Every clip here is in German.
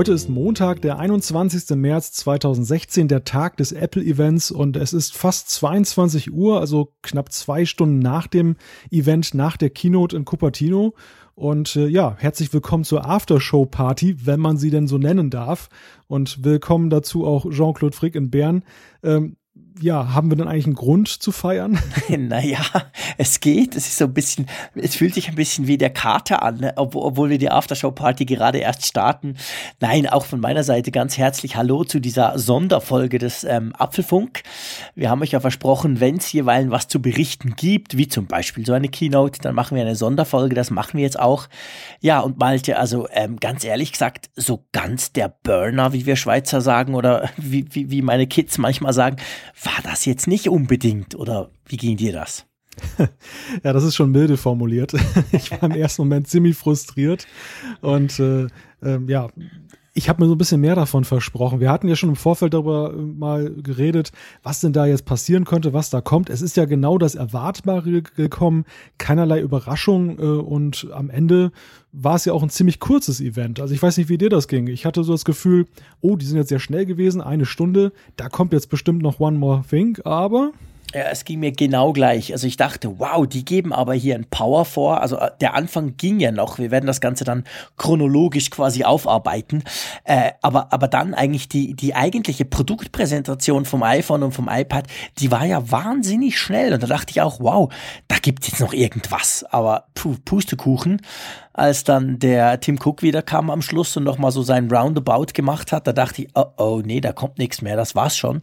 Heute ist Montag, der 21. März 2016, der Tag des Apple-Events und es ist fast 22 Uhr, also knapp zwei Stunden nach dem Event, nach der Keynote in Cupertino. Und äh, ja, herzlich willkommen zur Aftershow-Party, wenn man sie denn so nennen darf. Und willkommen dazu auch Jean-Claude Frick in Bern. Ähm, ja, haben wir denn eigentlich einen Grund zu feiern? naja, es geht. Es ist so ein bisschen, es fühlt sich ein bisschen wie der Kater an, ne? obwohl, obwohl wir die Aftershow-Party gerade erst starten. Nein, auch von meiner Seite ganz herzlich Hallo zu dieser Sonderfolge des ähm, Apfelfunk. Wir haben euch ja versprochen, wenn es jeweils was zu berichten gibt, wie zum Beispiel so eine Keynote, dann machen wir eine Sonderfolge. Das machen wir jetzt auch. Ja, und Malte, also ähm, ganz ehrlich gesagt, so ganz der Burner, wie wir Schweizer sagen, oder wie, wie, wie meine Kids manchmal sagen, war das jetzt nicht unbedingt oder wie ging dir das? ja, das ist schon milde formuliert. Ich war im ersten Moment ziemlich frustriert und äh, äh, ja, ich habe mir so ein bisschen mehr davon versprochen. Wir hatten ja schon im Vorfeld darüber äh, mal geredet, was denn da jetzt passieren könnte, was da kommt. Es ist ja genau das Erwartbare gekommen, keinerlei Überraschung äh, und am Ende war es ja auch ein ziemlich kurzes Event. Also ich weiß nicht, wie dir das ging. Ich hatte so das Gefühl, oh, die sind jetzt sehr schnell gewesen, eine Stunde, da kommt jetzt bestimmt noch One More Thing, aber ja, es ging mir genau gleich. Also ich dachte, wow, die geben aber hier ein Power vor. Also äh, der Anfang ging ja noch. Wir werden das Ganze dann chronologisch quasi aufarbeiten. Äh, aber, aber dann eigentlich die, die eigentliche Produktpräsentation vom iPhone und vom iPad, die war ja wahnsinnig schnell. Und da dachte ich auch, wow, da gibt's jetzt noch irgendwas. Aber puh, Pustekuchen. Als dann der Tim Cook wieder kam am Schluss und nochmal so seinen Roundabout gemacht hat, da dachte ich, oh, oh, nee, da kommt nichts mehr. Das war's schon.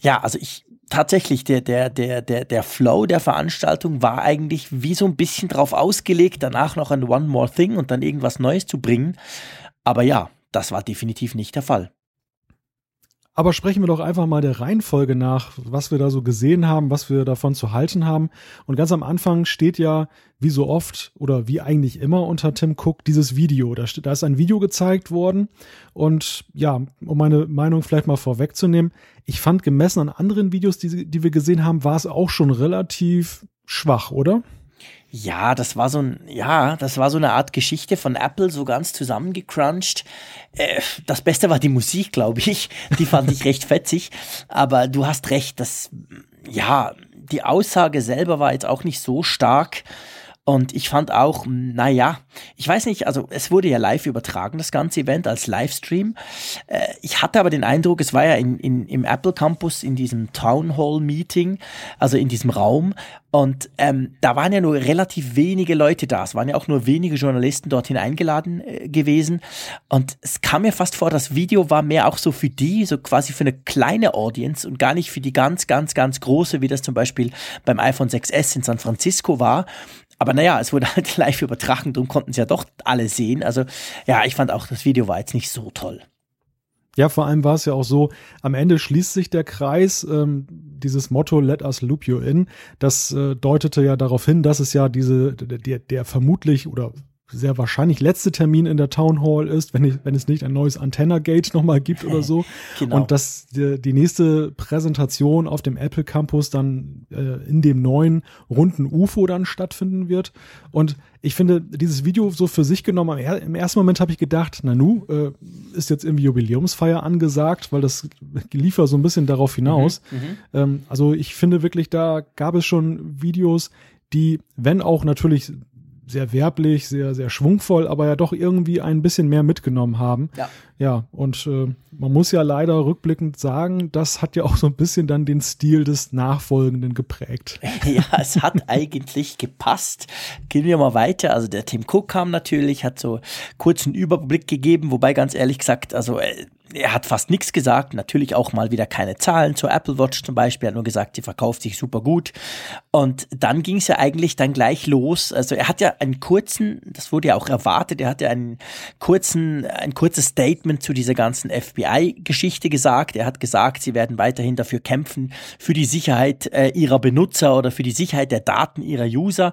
Ja, also ich, tatsächlich, der, der, der, der, der Flow der Veranstaltung war eigentlich wie so ein bisschen drauf ausgelegt, danach noch ein One More Thing und dann irgendwas Neues zu bringen. Aber ja, das war definitiv nicht der Fall. Aber sprechen wir doch einfach mal der Reihenfolge nach, was wir da so gesehen haben, was wir davon zu halten haben. Und ganz am Anfang steht ja, wie so oft oder wie eigentlich immer unter Tim Cook, dieses Video. Da, da ist ein Video gezeigt worden. Und ja, um meine Meinung vielleicht mal vorwegzunehmen, ich fand gemessen an anderen Videos, die, die wir gesehen haben, war es auch schon relativ schwach, oder? Ja, das war so ein, ja, das war so eine Art Geschichte von Apple, so ganz zusammengecrunched. Äh, das Beste war die Musik, glaube ich. Die fand ich recht fetzig. Aber du hast recht, das, ja, die Aussage selber war jetzt auch nicht so stark. Und ich fand auch, naja, ich weiß nicht, also es wurde ja live übertragen, das ganze Event als Livestream. Äh, ich hatte aber den Eindruck, es war ja in, in, im Apple Campus in diesem Town Hall Meeting, also in diesem Raum. Und ähm, da waren ja nur relativ wenige Leute da. Es waren ja auch nur wenige Journalisten dorthin eingeladen äh, gewesen. Und es kam mir fast vor, das Video war mehr auch so für die, so quasi für eine kleine Audience und gar nicht für die ganz, ganz, ganz große, wie das zum Beispiel beim iPhone 6S in San Francisco war. Aber naja, es wurde halt live übertragen, darum konnten es ja doch alle sehen. Also ja, ich fand auch, das Video war jetzt nicht so toll. Ja, vor allem war es ja auch so, am Ende schließt sich der Kreis, ähm, dieses Motto Let us loop you in, das äh, deutete ja darauf hin, dass es ja diese, der, der vermutlich oder sehr wahrscheinlich letzte Termin in der Town Hall ist, wenn, ich, wenn es nicht ein neues Antenna-Gate nochmal gibt oder so. genau. Und dass die, die, nächste Präsentation auf dem Apple Campus dann äh, in dem neuen runden UFO dann stattfinden wird. Und ich finde, dieses Video so für sich genommen, im ersten Moment habe ich gedacht, Nanu, äh, ist jetzt irgendwie Jubiläumsfeier angesagt, weil das liefert so ein bisschen darauf hinaus. Mhm, mhm, ähm, also ich finde wirklich, da gab es schon Videos, die, wenn auch natürlich sehr werblich, sehr, sehr schwungvoll, aber ja doch irgendwie ein bisschen mehr mitgenommen haben. Ja. Ja, und äh, man muss ja leider rückblickend sagen, das hat ja auch so ein bisschen dann den Stil des Nachfolgenden geprägt. Ja, es hat eigentlich gepasst. Gehen wir mal weiter. Also der Tim Cook kam natürlich, hat so kurzen Überblick gegeben, wobei ganz ehrlich gesagt, also äh, er hat fast nichts gesagt, natürlich auch mal wieder keine Zahlen zur Apple Watch zum Beispiel, er hat nur gesagt, sie verkauft sich super gut. Und dann ging es ja eigentlich dann gleich los. Also er hat ja einen kurzen, das wurde ja auch erwartet, er hat ja einen kurzen, ein kurzes Statement zu dieser ganzen FBI-Geschichte gesagt. Er hat gesagt, sie werden weiterhin dafür kämpfen, für die Sicherheit äh, ihrer Benutzer oder für die Sicherheit der Daten ihrer User.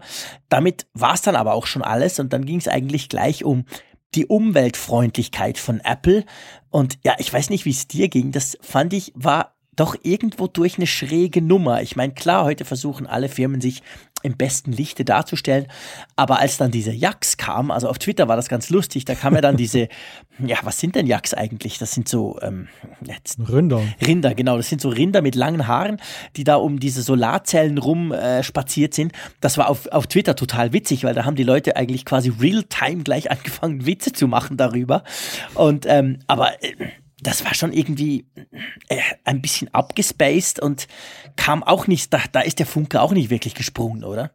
Damit war es dann aber auch schon alles und dann ging es eigentlich gleich um die Umweltfreundlichkeit von Apple. Und ja, ich weiß nicht, wie es dir ging. Das fand ich, war doch irgendwo durch eine schräge Nummer. Ich meine, klar, heute versuchen alle Firmen sich im besten Lichte darzustellen, aber als dann diese Yaks kam, also auf Twitter war das ganz lustig, da kam ja dann diese, ja, was sind denn Yaks eigentlich? Das sind so ähm, jetzt, Rinder. Rinder, genau, das sind so Rinder mit langen Haaren, die da um diese Solarzellen rum äh, spaziert sind. Das war auf, auf Twitter total witzig, weil da haben die Leute eigentlich quasi real-time gleich angefangen, Witze zu machen darüber. Und ähm, aber äh, das war schon irgendwie äh, ein bisschen abgespaced und kam auch nicht, da, da ist der Funke auch nicht wirklich gesprungen, oder?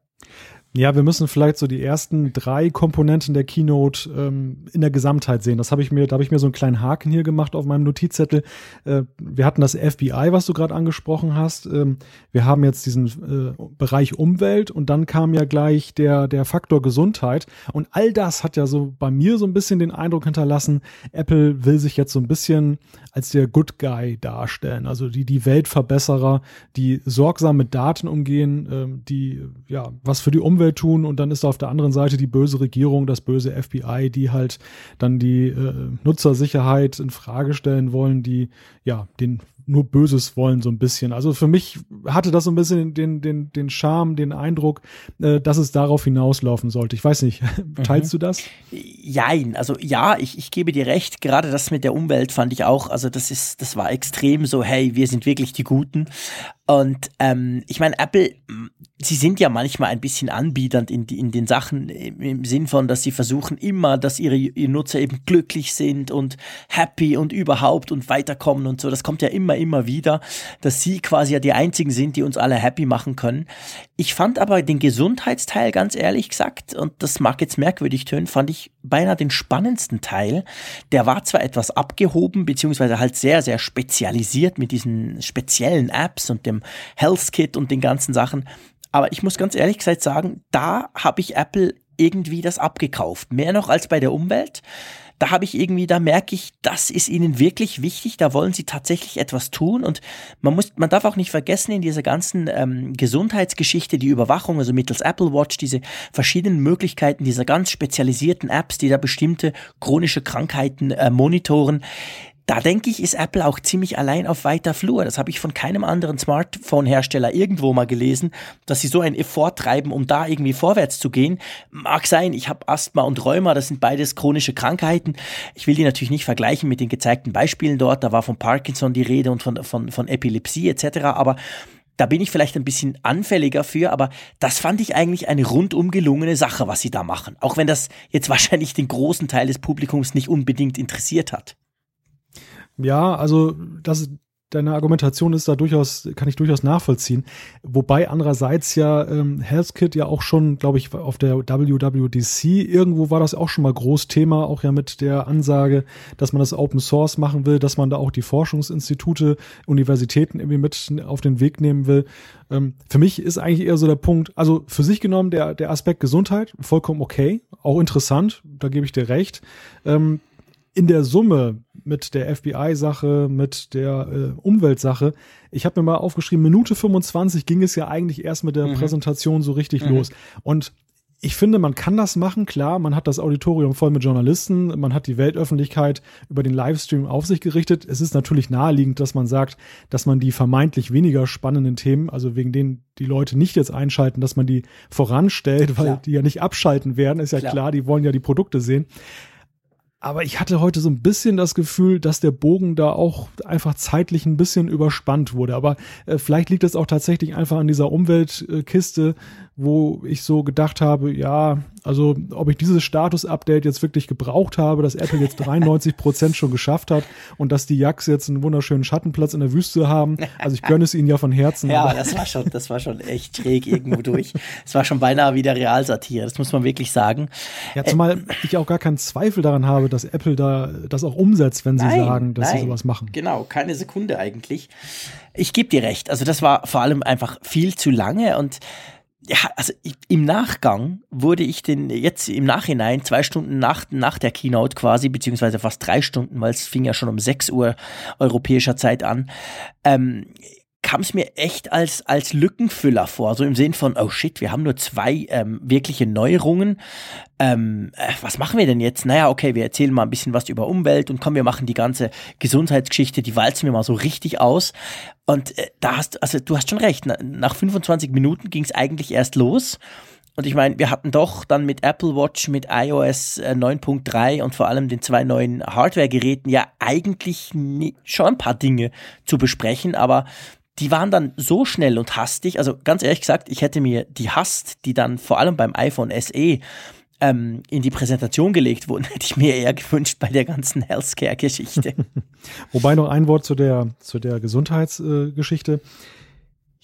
Ja, wir müssen vielleicht so die ersten drei Komponenten der Keynote ähm, in der Gesamtheit sehen. Das habe ich mir, da habe ich mir so einen kleinen Haken hier gemacht auf meinem Notizzettel. Äh, wir hatten das FBI, was du gerade angesprochen hast. Ähm, wir haben jetzt diesen äh, Bereich Umwelt und dann kam ja gleich der der Faktor Gesundheit und all das hat ja so bei mir so ein bisschen den Eindruck hinterlassen, Apple will sich jetzt so ein bisschen als der Good Guy darstellen, also die die Weltverbesserer, die sorgsam mit Daten umgehen, äh, die ja was für die Umwelt Umwelt tun und dann ist da auf der anderen Seite die böse Regierung, das böse FBI, die halt dann die äh, Nutzersicherheit in Frage stellen wollen, die ja den nur Böses wollen so ein bisschen. Also für mich hatte das so ein bisschen den den den Charme, den Eindruck, äh, dass es darauf hinauslaufen sollte. Ich weiß nicht, teilst mhm. du das? Jein, also ja, ich, ich gebe dir recht. Gerade das mit der Umwelt fand ich auch. Also das ist das war extrem so. Hey, wir sind wirklich die Guten. Und ähm, ich meine, Apple, sie sind ja manchmal ein bisschen anbiedernd in, in den Sachen im, im Sinn von, dass sie versuchen immer, dass ihre, ihre Nutzer eben glücklich sind und happy und überhaupt und weiterkommen und so. Das kommt ja immer, immer wieder, dass sie quasi ja die einzigen sind, die uns alle happy machen können. Ich fand aber den Gesundheitsteil, ganz ehrlich gesagt, und das mag jetzt merkwürdig tönen, fand ich beinahe den spannendsten Teil. Der war zwar etwas abgehoben, beziehungsweise halt sehr, sehr spezialisiert mit diesen speziellen Apps und dem Health Kit und den ganzen Sachen. Aber ich muss ganz ehrlich gesagt sagen, da habe ich Apple irgendwie das abgekauft. Mehr noch als bei der Umwelt. Da habe ich irgendwie, da merke ich, das ist ihnen wirklich wichtig. Da wollen sie tatsächlich etwas tun. Und man muss, man darf auch nicht vergessen, in dieser ganzen ähm, Gesundheitsgeschichte, die Überwachung, also mittels Apple Watch, diese verschiedenen Möglichkeiten dieser ganz spezialisierten Apps, die da bestimmte chronische Krankheiten äh, monitoren, da denke ich, ist Apple auch ziemlich allein auf weiter Flur. Das habe ich von keinem anderen Smartphone-Hersteller irgendwo mal gelesen, dass sie so ein Effort treiben, um da irgendwie vorwärts zu gehen. Mag sein, ich habe Asthma und Rheuma, das sind beides chronische Krankheiten. Ich will die natürlich nicht vergleichen mit den gezeigten Beispielen dort. Da war von Parkinson die Rede und von, von, von Epilepsie etc. Aber da bin ich vielleicht ein bisschen anfälliger für, aber das fand ich eigentlich eine rundum gelungene Sache, was sie da machen. Auch wenn das jetzt wahrscheinlich den großen Teil des Publikums nicht unbedingt interessiert hat. Ja, also das, deine Argumentation ist da durchaus, kann ich durchaus nachvollziehen. Wobei andererseits ja ähm, HealthKit ja auch schon, glaube ich, auf der WWDC irgendwo war das auch schon mal Großthema, auch ja mit der Ansage, dass man das Open Source machen will, dass man da auch die Forschungsinstitute, Universitäten irgendwie mit auf den Weg nehmen will. Ähm, für mich ist eigentlich eher so der Punkt, also für sich genommen der, der Aspekt Gesundheit, vollkommen okay, auch interessant, da gebe ich dir recht. Ähm, in der Summe mit der FBI-Sache, mit der äh, Umweltsache, ich habe mir mal aufgeschrieben, Minute 25 ging es ja eigentlich erst mit der mhm. Präsentation so richtig mhm. los. Und ich finde, man kann das machen, klar, man hat das Auditorium voll mit Journalisten, man hat die Weltöffentlichkeit über den Livestream auf sich gerichtet. Es ist natürlich naheliegend, dass man sagt, dass man die vermeintlich weniger spannenden Themen, also wegen denen die Leute nicht jetzt einschalten, dass man die voranstellt, weil klar. die ja nicht abschalten werden, ist ja klar. klar, die wollen ja die Produkte sehen. Aber ich hatte heute so ein bisschen das Gefühl, dass der Bogen da auch einfach zeitlich ein bisschen überspannt wurde. Aber äh, vielleicht liegt es auch tatsächlich einfach an dieser Umweltkiste, wo ich so gedacht habe, ja, also ob ich dieses Status-Update jetzt wirklich gebraucht habe, dass Apple jetzt 93 Prozent schon geschafft hat und dass die Yaks jetzt einen wunderschönen Schattenplatz in der Wüste haben. Also ich gönne es ihnen ja von Herzen. Ja, das war schon, das war schon echt schräg irgendwo durch. Es war schon beinahe wieder Realsatire, das muss man wirklich sagen. Ja, zumal äh, ich auch gar keinen Zweifel daran habe, dass Apple da das auch umsetzt, wenn sie nein, sagen, dass nein, sie sowas machen. Genau, keine Sekunde eigentlich. Ich gebe dir recht. Also das war vor allem einfach viel zu lange und ja, also im Nachgang wurde ich den, jetzt im Nachhinein, zwei Stunden nach, nach der Keynote quasi, beziehungsweise fast drei Stunden, weil es fing ja schon um 6 Uhr europäischer Zeit an, ähm, kam es mir echt als, als Lückenfüller vor, so im Sinn von, oh shit, wir haben nur zwei ähm, wirkliche Neuerungen. Ähm, äh, was machen wir denn jetzt? Naja, okay, wir erzählen mal ein bisschen was über Umwelt und komm, wir machen die ganze Gesundheitsgeschichte, die walzen wir mal so richtig aus. Und äh, da hast, also du hast schon recht, nach 25 Minuten ging es eigentlich erst los. Und ich meine, wir hatten doch dann mit Apple Watch, mit iOS 9.3 äh, und vor allem den zwei neuen Hardware-Geräten ja eigentlich schon ein paar Dinge zu besprechen, aber die waren dann so schnell und hastig. Also ganz ehrlich gesagt, ich hätte mir die Hast, die dann vor allem beim iPhone SE ähm, in die Präsentation gelegt wurden, hätte ich mir eher gewünscht bei der ganzen Healthcare-Geschichte. Wobei noch ein Wort zu der, zu der Gesundheitsgeschichte. Äh,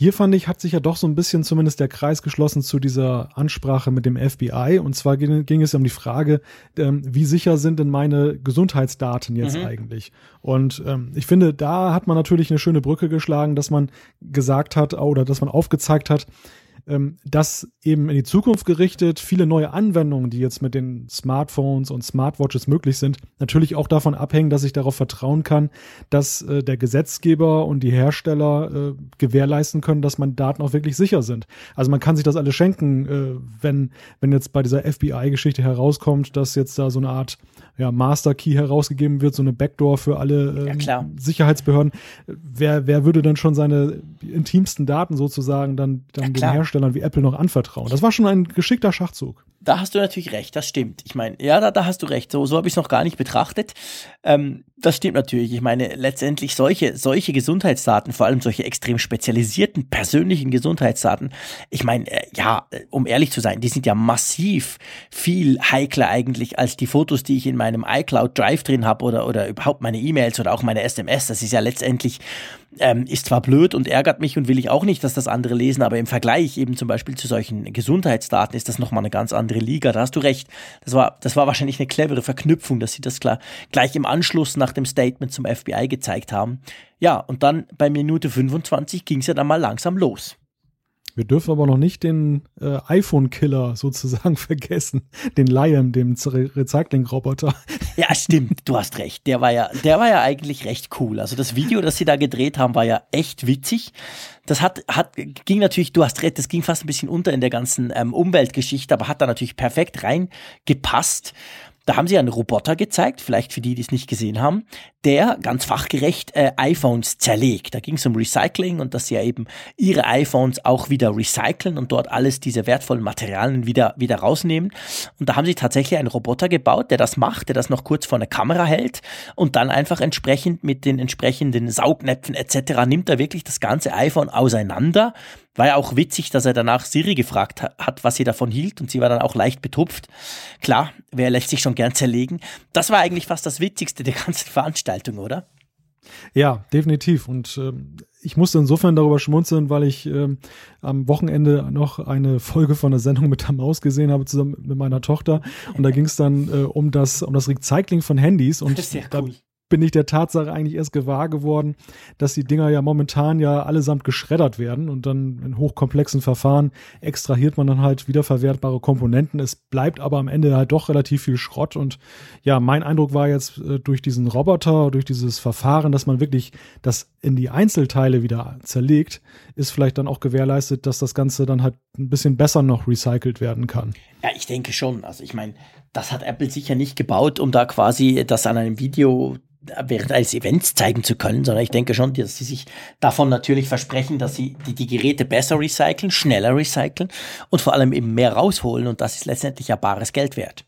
hier fand ich, hat sich ja doch so ein bisschen zumindest der Kreis geschlossen zu dieser Ansprache mit dem FBI. Und zwar ging, ging es um die Frage, ähm, wie sicher sind denn meine Gesundheitsdaten jetzt mhm. eigentlich? Und ähm, ich finde, da hat man natürlich eine schöne Brücke geschlagen, dass man gesagt hat oder dass man aufgezeigt hat, ähm, dass eben in die Zukunft gerichtet viele neue Anwendungen, die jetzt mit den Smartphones und Smartwatches möglich sind, natürlich auch davon abhängen, dass ich darauf vertrauen kann, dass äh, der Gesetzgeber und die Hersteller äh, gewährleisten können, dass meine Daten auch wirklich sicher sind. Also man kann sich das alles schenken, äh, wenn, wenn jetzt bei dieser FBI-Geschichte herauskommt, dass jetzt da so eine Art ja, Master Key herausgegeben wird, so eine Backdoor für alle ähm, ja, Sicherheitsbehörden. Wer, wer würde denn schon seine intimsten Daten sozusagen dann, dann ja, den Herstellern wie Apple noch anvertrauen? Das war schon ein geschickter Schachzug. Da hast du natürlich recht, das stimmt. Ich meine, ja, da, da hast du recht. So, so habe ich es noch gar nicht betrachtet. Ähm, das stimmt natürlich. Ich meine, letztendlich solche, solche Gesundheitsdaten, vor allem solche extrem spezialisierten persönlichen Gesundheitsdaten, ich meine, äh, ja, um ehrlich zu sein, die sind ja massiv viel heikler eigentlich als die Fotos, die ich in meinem iCloud Drive drin habe oder, oder überhaupt meine E-Mails oder auch meine SMS. Das ist ja letztendlich ähm, ist zwar blöd und ärgert mich und will ich auch nicht, dass das andere lesen, aber im Vergleich eben zum Beispiel zu solchen Gesundheitsdaten ist das nochmal eine ganz andere Liga. Da hast du recht. Das war, das war wahrscheinlich eine clevere Verknüpfung, dass sie das klar gleich im Anschluss nach dem Statement zum FBI gezeigt haben. Ja, und dann bei Minute 25 ging es ja dann mal langsam los. Wir dürfen aber noch nicht den äh, iPhone-Killer sozusagen vergessen, den Liam, dem Re Recycling-Roboter. Ja, stimmt, du hast recht. Der war ja, der war ja eigentlich recht cool. Also das Video, das sie da gedreht haben, war ja echt witzig. Das hat, hat, ging natürlich, du hast recht, das ging fast ein bisschen unter in der ganzen ähm, Umweltgeschichte, aber hat da natürlich perfekt reingepasst. Da haben sie einen Roboter gezeigt, vielleicht für die, die es nicht gesehen haben, der ganz fachgerecht äh, iPhones zerlegt. Da ging es um Recycling und dass sie ja eben ihre iPhones auch wieder recyceln und dort alles diese wertvollen Materialien wieder, wieder rausnehmen. Und da haben sie tatsächlich einen Roboter gebaut, der das macht, der das noch kurz vor einer Kamera hält und dann einfach entsprechend mit den entsprechenden Saugnäpfen etc. nimmt er wirklich das ganze iPhone auseinander war ja auch witzig, dass er danach Siri gefragt hat, was sie davon hielt und sie war dann auch leicht betupft. Klar, wer lässt sich schon gern zerlegen? Das war eigentlich fast das Witzigste der ganzen Veranstaltung, oder? Ja, definitiv. Und ähm, ich musste insofern darüber schmunzeln, weil ich ähm, am Wochenende noch eine Folge von der Sendung mit der Maus gesehen habe, zusammen mit meiner Tochter. Und da ging es dann äh, um das um das Recycling von Handys. Und das ist ja cool bin ich der Tatsache eigentlich erst gewahr geworden, dass die Dinger ja momentan ja allesamt geschreddert werden und dann in hochkomplexen Verfahren extrahiert man dann halt wiederverwertbare Komponenten. Es bleibt aber am Ende halt doch relativ viel Schrott und ja, mein Eindruck war jetzt äh, durch diesen Roboter, durch dieses Verfahren, dass man wirklich das in die Einzelteile wieder zerlegt, ist vielleicht dann auch gewährleistet, dass das Ganze dann halt ein bisschen besser noch recycelt werden kann. Ja, ich denke schon. Also ich meine, das hat Apple sicher nicht gebaut, um da quasi das an einem Video während eines Events zeigen zu können, sondern ich denke schon, dass sie sich davon natürlich versprechen, dass sie die, die Geräte besser recyceln, schneller recyceln und vor allem eben mehr rausholen und das ist letztendlich ja bares Geld wert.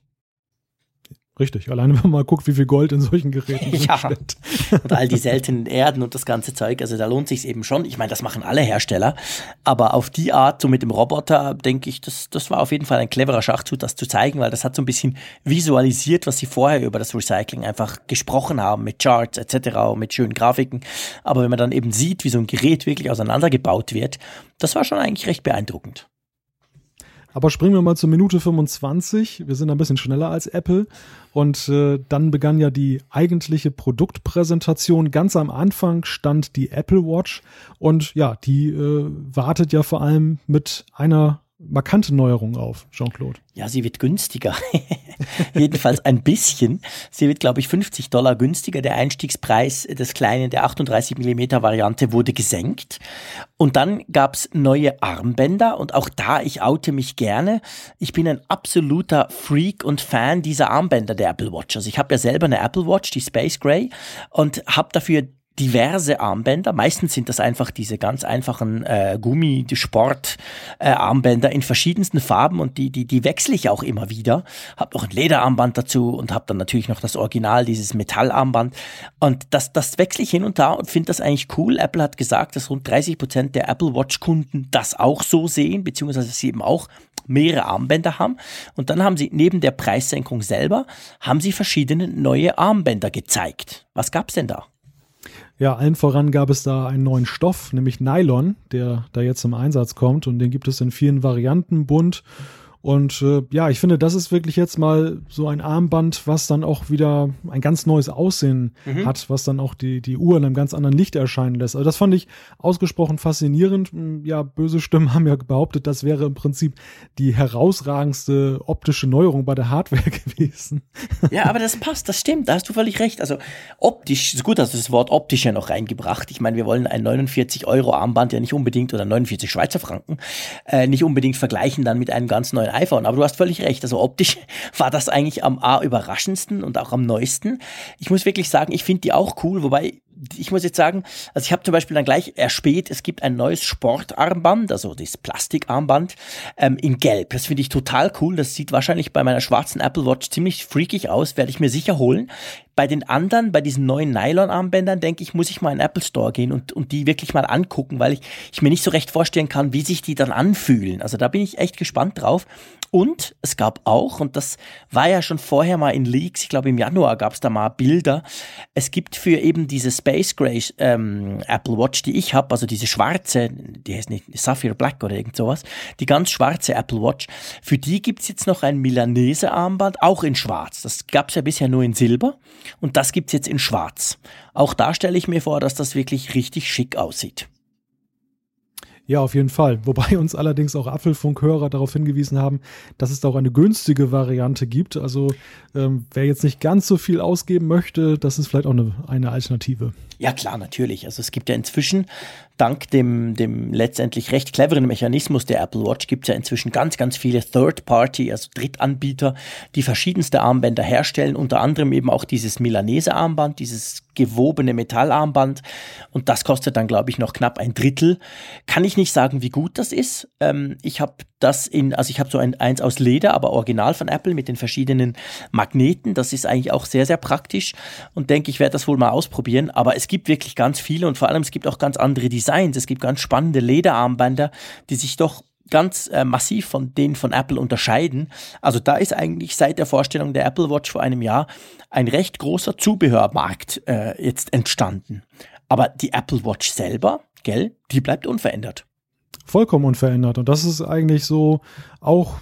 Richtig, alleine wenn man mal guckt, wie viel Gold in solchen Geräten ja. steckt. Und all die seltenen Erden und das ganze Zeug, also da lohnt sich eben schon. Ich meine, das machen alle Hersteller, aber auf die Art, so mit dem Roboter, denke ich, das, das war auf jeden Fall ein cleverer Schachzug, das zu zeigen, weil das hat so ein bisschen visualisiert, was sie vorher über das Recycling einfach gesprochen haben, mit Charts etc., mit schönen Grafiken. Aber wenn man dann eben sieht, wie so ein Gerät wirklich auseinandergebaut wird, das war schon eigentlich recht beeindruckend. Aber springen wir mal zur Minute 25. Wir sind ein bisschen schneller als Apple. Und äh, dann begann ja die eigentliche Produktpräsentation. Ganz am Anfang stand die Apple Watch. Und ja, die äh, wartet ja vor allem mit einer markante Neuerungen auf, Jean-Claude. Ja, sie wird günstiger. Jedenfalls ein bisschen. Sie wird, glaube ich, 50 Dollar günstiger. Der Einstiegspreis des kleinen, der 38 mm Variante wurde gesenkt. Und dann gab's neue Armbänder. Und auch da, ich oute mich gerne. Ich bin ein absoluter Freak und Fan dieser Armbänder der Apple Watch. Also ich habe ja selber eine Apple Watch, die Space Gray, und habe dafür diverse Armbänder. Meistens sind das einfach diese ganz einfachen äh, Gummi-Sport-Armbänder äh, in verschiedensten Farben und die, die, die wechsle ich auch immer wieder. Hab noch ein Lederarmband dazu und habe dann natürlich noch das Original, dieses Metallarmband. Und das, das wechsle ich hin und da und finde das eigentlich cool. Apple hat gesagt, dass rund 30 Prozent der Apple Watch-Kunden das auch so sehen, beziehungsweise sie eben auch mehrere Armbänder haben. Und dann haben sie neben der Preissenkung selber, haben sie verschiedene neue Armbänder gezeigt. Was gab's denn da? Ja, allen voran gab es da einen neuen Stoff, nämlich Nylon, der da jetzt zum Einsatz kommt. Und den gibt es in vielen Varianten bunt und äh, ja, ich finde, das ist wirklich jetzt mal so ein Armband, was dann auch wieder ein ganz neues Aussehen mhm. hat, was dann auch die, die Uhr in einem ganz anderen Licht erscheinen lässt. Also das fand ich ausgesprochen faszinierend. Hm, ja, böse Stimmen haben ja behauptet, das wäre im Prinzip die herausragendste optische Neuerung bei der Hardware gewesen. Ja, aber das passt, das stimmt, da hast du völlig recht. Also optisch, ist gut, dass du das Wort optisch ja noch reingebracht. Ich meine, wir wollen ein 49 Euro Armband ja nicht unbedingt oder 49 Schweizer Franken äh, nicht unbedingt vergleichen dann mit einem ganz neuen ein iPhone. Aber du hast völlig recht. Also optisch war das eigentlich am A überraschendsten und auch am neuesten. Ich muss wirklich sagen, ich finde die auch cool, wobei ich muss jetzt sagen, also ich habe zum Beispiel dann gleich erspäht, es gibt ein neues Sportarmband, also das Plastikarmband ähm, in Gelb. Das finde ich total cool. Das sieht wahrscheinlich bei meiner schwarzen Apple Watch ziemlich freakig aus, werde ich mir sicher holen. Bei den anderen, bei diesen neuen Nylon-Armbändern, denke ich, muss ich mal in den Apple Store gehen und, und die wirklich mal angucken, weil ich, ich mir nicht so recht vorstellen kann, wie sich die dann anfühlen. Also da bin ich echt gespannt drauf. Und es gab auch, und das war ja schon vorher mal in Leaks, ich glaube im Januar gab es da mal Bilder, es gibt für eben diese Space Gray ähm, Apple Watch, die ich habe, also diese schwarze, die heißt nicht Sapphire Black oder irgend sowas, die ganz schwarze Apple Watch, für die gibt's jetzt noch ein Milanese Armband, auch in schwarz. Das gab's ja bisher nur in Silber und das gibt's jetzt in schwarz. Auch da stelle ich mir vor, dass das wirklich richtig schick aussieht. Ja, auf jeden Fall. Wobei uns allerdings auch Apfelfunkhörer darauf hingewiesen haben, dass es da auch eine günstige Variante gibt. Also ähm, wer jetzt nicht ganz so viel ausgeben möchte, das ist vielleicht auch eine, eine Alternative. Ja, klar, natürlich. Also es gibt ja inzwischen, dank dem, dem letztendlich recht cleveren Mechanismus der Apple Watch, gibt es ja inzwischen ganz, ganz viele Third-Party, also Drittanbieter, die verschiedenste Armbänder herstellen, unter anderem eben auch dieses Milanese-Armband, dieses gewobene Metallarmband. Und das kostet dann, glaube ich, noch knapp ein Drittel. Kann ich nicht sagen, wie gut das ist. Ähm, ich habe das in, also ich habe so ein, eins aus Leder, aber original von Apple mit den verschiedenen Magneten. Das ist eigentlich auch sehr, sehr praktisch und denke, ich werde das wohl mal ausprobieren. Aber es gibt wirklich ganz viele und vor allem es gibt auch ganz andere Designs. Es gibt ganz spannende Lederarmbänder, die sich doch ganz äh, massiv von denen von Apple unterscheiden. Also da ist eigentlich seit der Vorstellung der Apple Watch vor einem Jahr ein recht großer Zubehörmarkt äh, jetzt entstanden. Aber die Apple Watch selber, gell, die bleibt unverändert vollkommen unverändert. Und das ist eigentlich so auch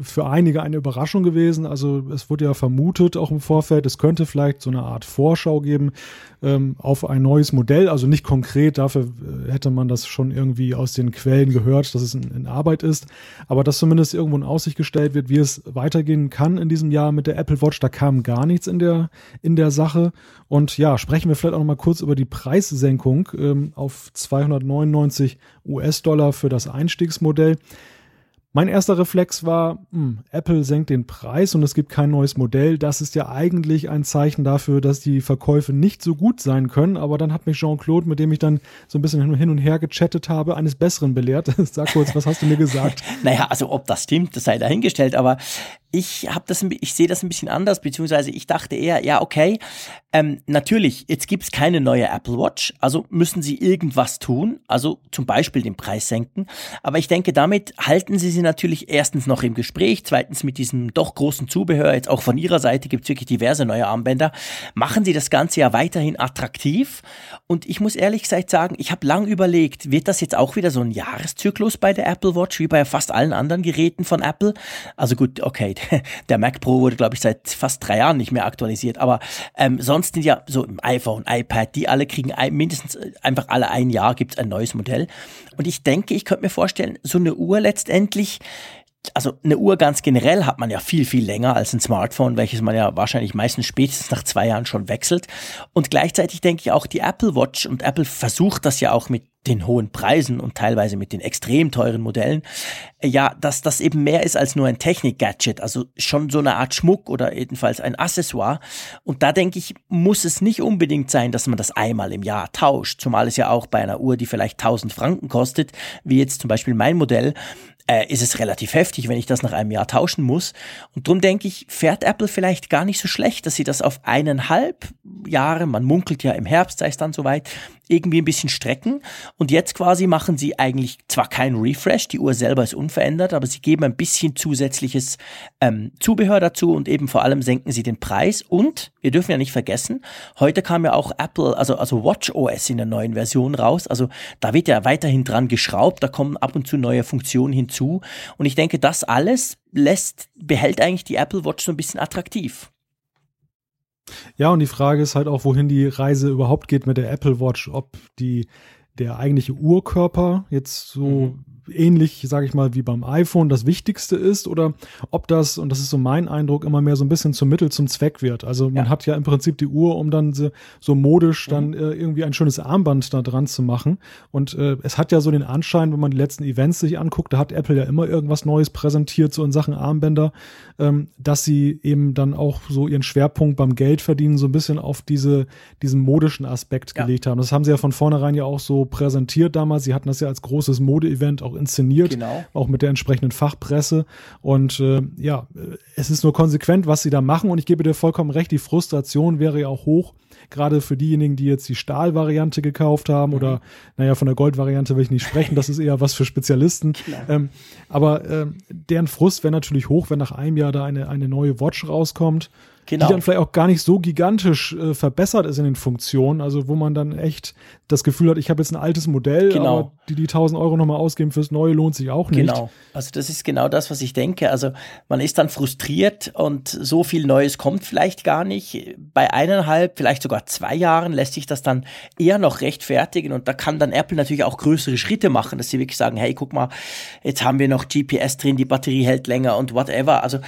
für einige eine Überraschung gewesen. Also es wurde ja vermutet, auch im Vorfeld, es könnte vielleicht so eine Art Vorschau geben ähm, auf ein neues Modell. Also nicht konkret, dafür äh, hätte man das schon irgendwie aus den Quellen gehört, dass es in, in Arbeit ist. Aber dass zumindest irgendwo in Aussicht gestellt wird, wie es weitergehen kann in diesem Jahr mit der Apple Watch. Da kam gar nichts in der, in der Sache. Und ja, sprechen wir vielleicht auch noch mal kurz über die Preissenkung ähm, auf 299 US-Dollar für das Einstiegsmodell. Mein erster Reflex war, mh, hm, Apple senkt den Preis und es gibt kein neues Modell. Das ist ja eigentlich ein Zeichen dafür, dass die Verkäufe nicht so gut sein können. Aber dann hat mich Jean-Claude, mit dem ich dann so ein bisschen hin und her gechattet habe, eines Besseren belehrt. Sag kurz, was hast du mir gesagt? naja, also ob das stimmt, das sei dahingestellt. Aber ich habe das, ich sehe das ein bisschen anders, beziehungsweise ich dachte eher, ja, okay, ähm, natürlich, jetzt gibt's keine neue Apple Watch, also müssen sie irgendwas tun, also zum Beispiel den Preis senken. Aber ich denke, damit halten sie sie natürlich erstens noch im Gespräch, zweitens mit diesem doch großen Zubehör, jetzt auch von ihrer Seite gibt's wirklich diverse neue Armbänder, machen sie das Ganze ja weiterhin attraktiv. Und ich muss ehrlich gesagt sagen, ich habe lang überlegt, wird das jetzt auch wieder so ein Jahreszyklus bei der Apple Watch, wie bei fast allen anderen Geräten von Apple? Also gut, okay, der Mac Pro wurde, glaube ich, seit fast drei Jahren nicht mehr aktualisiert. Aber ähm, sonst sind ja so im iPhone, iPad, die alle kriegen ein, mindestens äh, einfach alle ein Jahr gibt es ein neues Modell. Und ich denke, ich könnte mir vorstellen, so eine Uhr letztendlich also eine Uhr ganz generell hat man ja viel, viel länger als ein Smartphone, welches man ja wahrscheinlich meistens spätestens nach zwei Jahren schon wechselt. Und gleichzeitig denke ich auch die Apple Watch und Apple versucht das ja auch mit den hohen Preisen und teilweise mit den extrem teuren Modellen, äh, ja, dass das eben mehr ist als nur ein Technik-Gadget, also schon so eine Art Schmuck oder jedenfalls ein Accessoire. Und da denke ich, muss es nicht unbedingt sein, dass man das einmal im Jahr tauscht, zumal es ja auch bei einer Uhr, die vielleicht 1000 Franken kostet, wie jetzt zum Beispiel mein Modell, äh, ist es relativ heftig, wenn ich das nach einem Jahr tauschen muss. Und darum denke ich, fährt Apple vielleicht gar nicht so schlecht, dass sie das auf eineinhalb Jahre, man munkelt ja im Herbst, sei es dann soweit, irgendwie ein bisschen strecken. Und jetzt quasi machen sie eigentlich zwar keinen Refresh, die Uhr selber ist unverändert, aber sie geben ein bisschen zusätzliches ähm, Zubehör dazu und eben vor allem senken sie den Preis. Und wir dürfen ja nicht vergessen, heute kam ja auch Apple, also, also Watch OS in der neuen Version raus. Also da wird ja weiterhin dran geschraubt, da kommen ab und zu neue Funktionen hinzu. Und ich denke, das alles lässt, behält eigentlich die Apple Watch so ein bisschen attraktiv. Ja, und die Frage ist halt auch, wohin die Reise überhaupt geht mit der Apple Watch, ob die der eigentliche Urkörper jetzt so mhm ähnlich, sage ich mal, wie beim iPhone das Wichtigste ist oder ob das, und das ist so mein Eindruck, immer mehr so ein bisschen zum Mittel zum Zweck wird. Also man ja. hat ja im Prinzip die Uhr, um dann so, so modisch dann mhm. äh, irgendwie ein schönes Armband da dran zu machen. Und äh, es hat ja so den Anschein, wenn man die letzten Events sich anguckt, da hat Apple ja immer irgendwas Neues präsentiert, so in Sachen Armbänder, ähm, dass sie eben dann auch so ihren Schwerpunkt beim Geldverdienen so ein bisschen auf diese, diesen modischen Aspekt ja. gelegt haben. Das haben sie ja von vornherein ja auch so präsentiert damals. Sie hatten das ja als großes Mode-Event auch auch inszeniert, genau. auch mit der entsprechenden Fachpresse. Und äh, ja, es ist nur konsequent, was sie da machen. Und ich gebe dir vollkommen recht, die Frustration wäre ja auch hoch, gerade für diejenigen, die jetzt die Stahlvariante gekauft haben mhm. oder, naja, von der Goldvariante will ich nicht sprechen, das ist eher was für Spezialisten. Ähm, aber ähm, deren Frust wäre natürlich hoch, wenn nach einem Jahr da eine, eine neue Watch rauskommt Genau. Die dann vielleicht auch gar nicht so gigantisch äh, verbessert ist in den Funktionen, also wo man dann echt das Gefühl hat, ich habe jetzt ein altes Modell, genau. aber die, die 1000 Euro nochmal ausgeben fürs Neue lohnt sich auch nicht. Genau, also das ist genau das, was ich denke. Also man ist dann frustriert und so viel Neues kommt vielleicht gar nicht. Bei eineinhalb, vielleicht sogar zwei Jahren lässt sich das dann eher noch rechtfertigen und da kann dann Apple natürlich auch größere Schritte machen, dass sie wirklich sagen, hey, guck mal, jetzt haben wir noch GPS drin, die Batterie hält länger und whatever. Also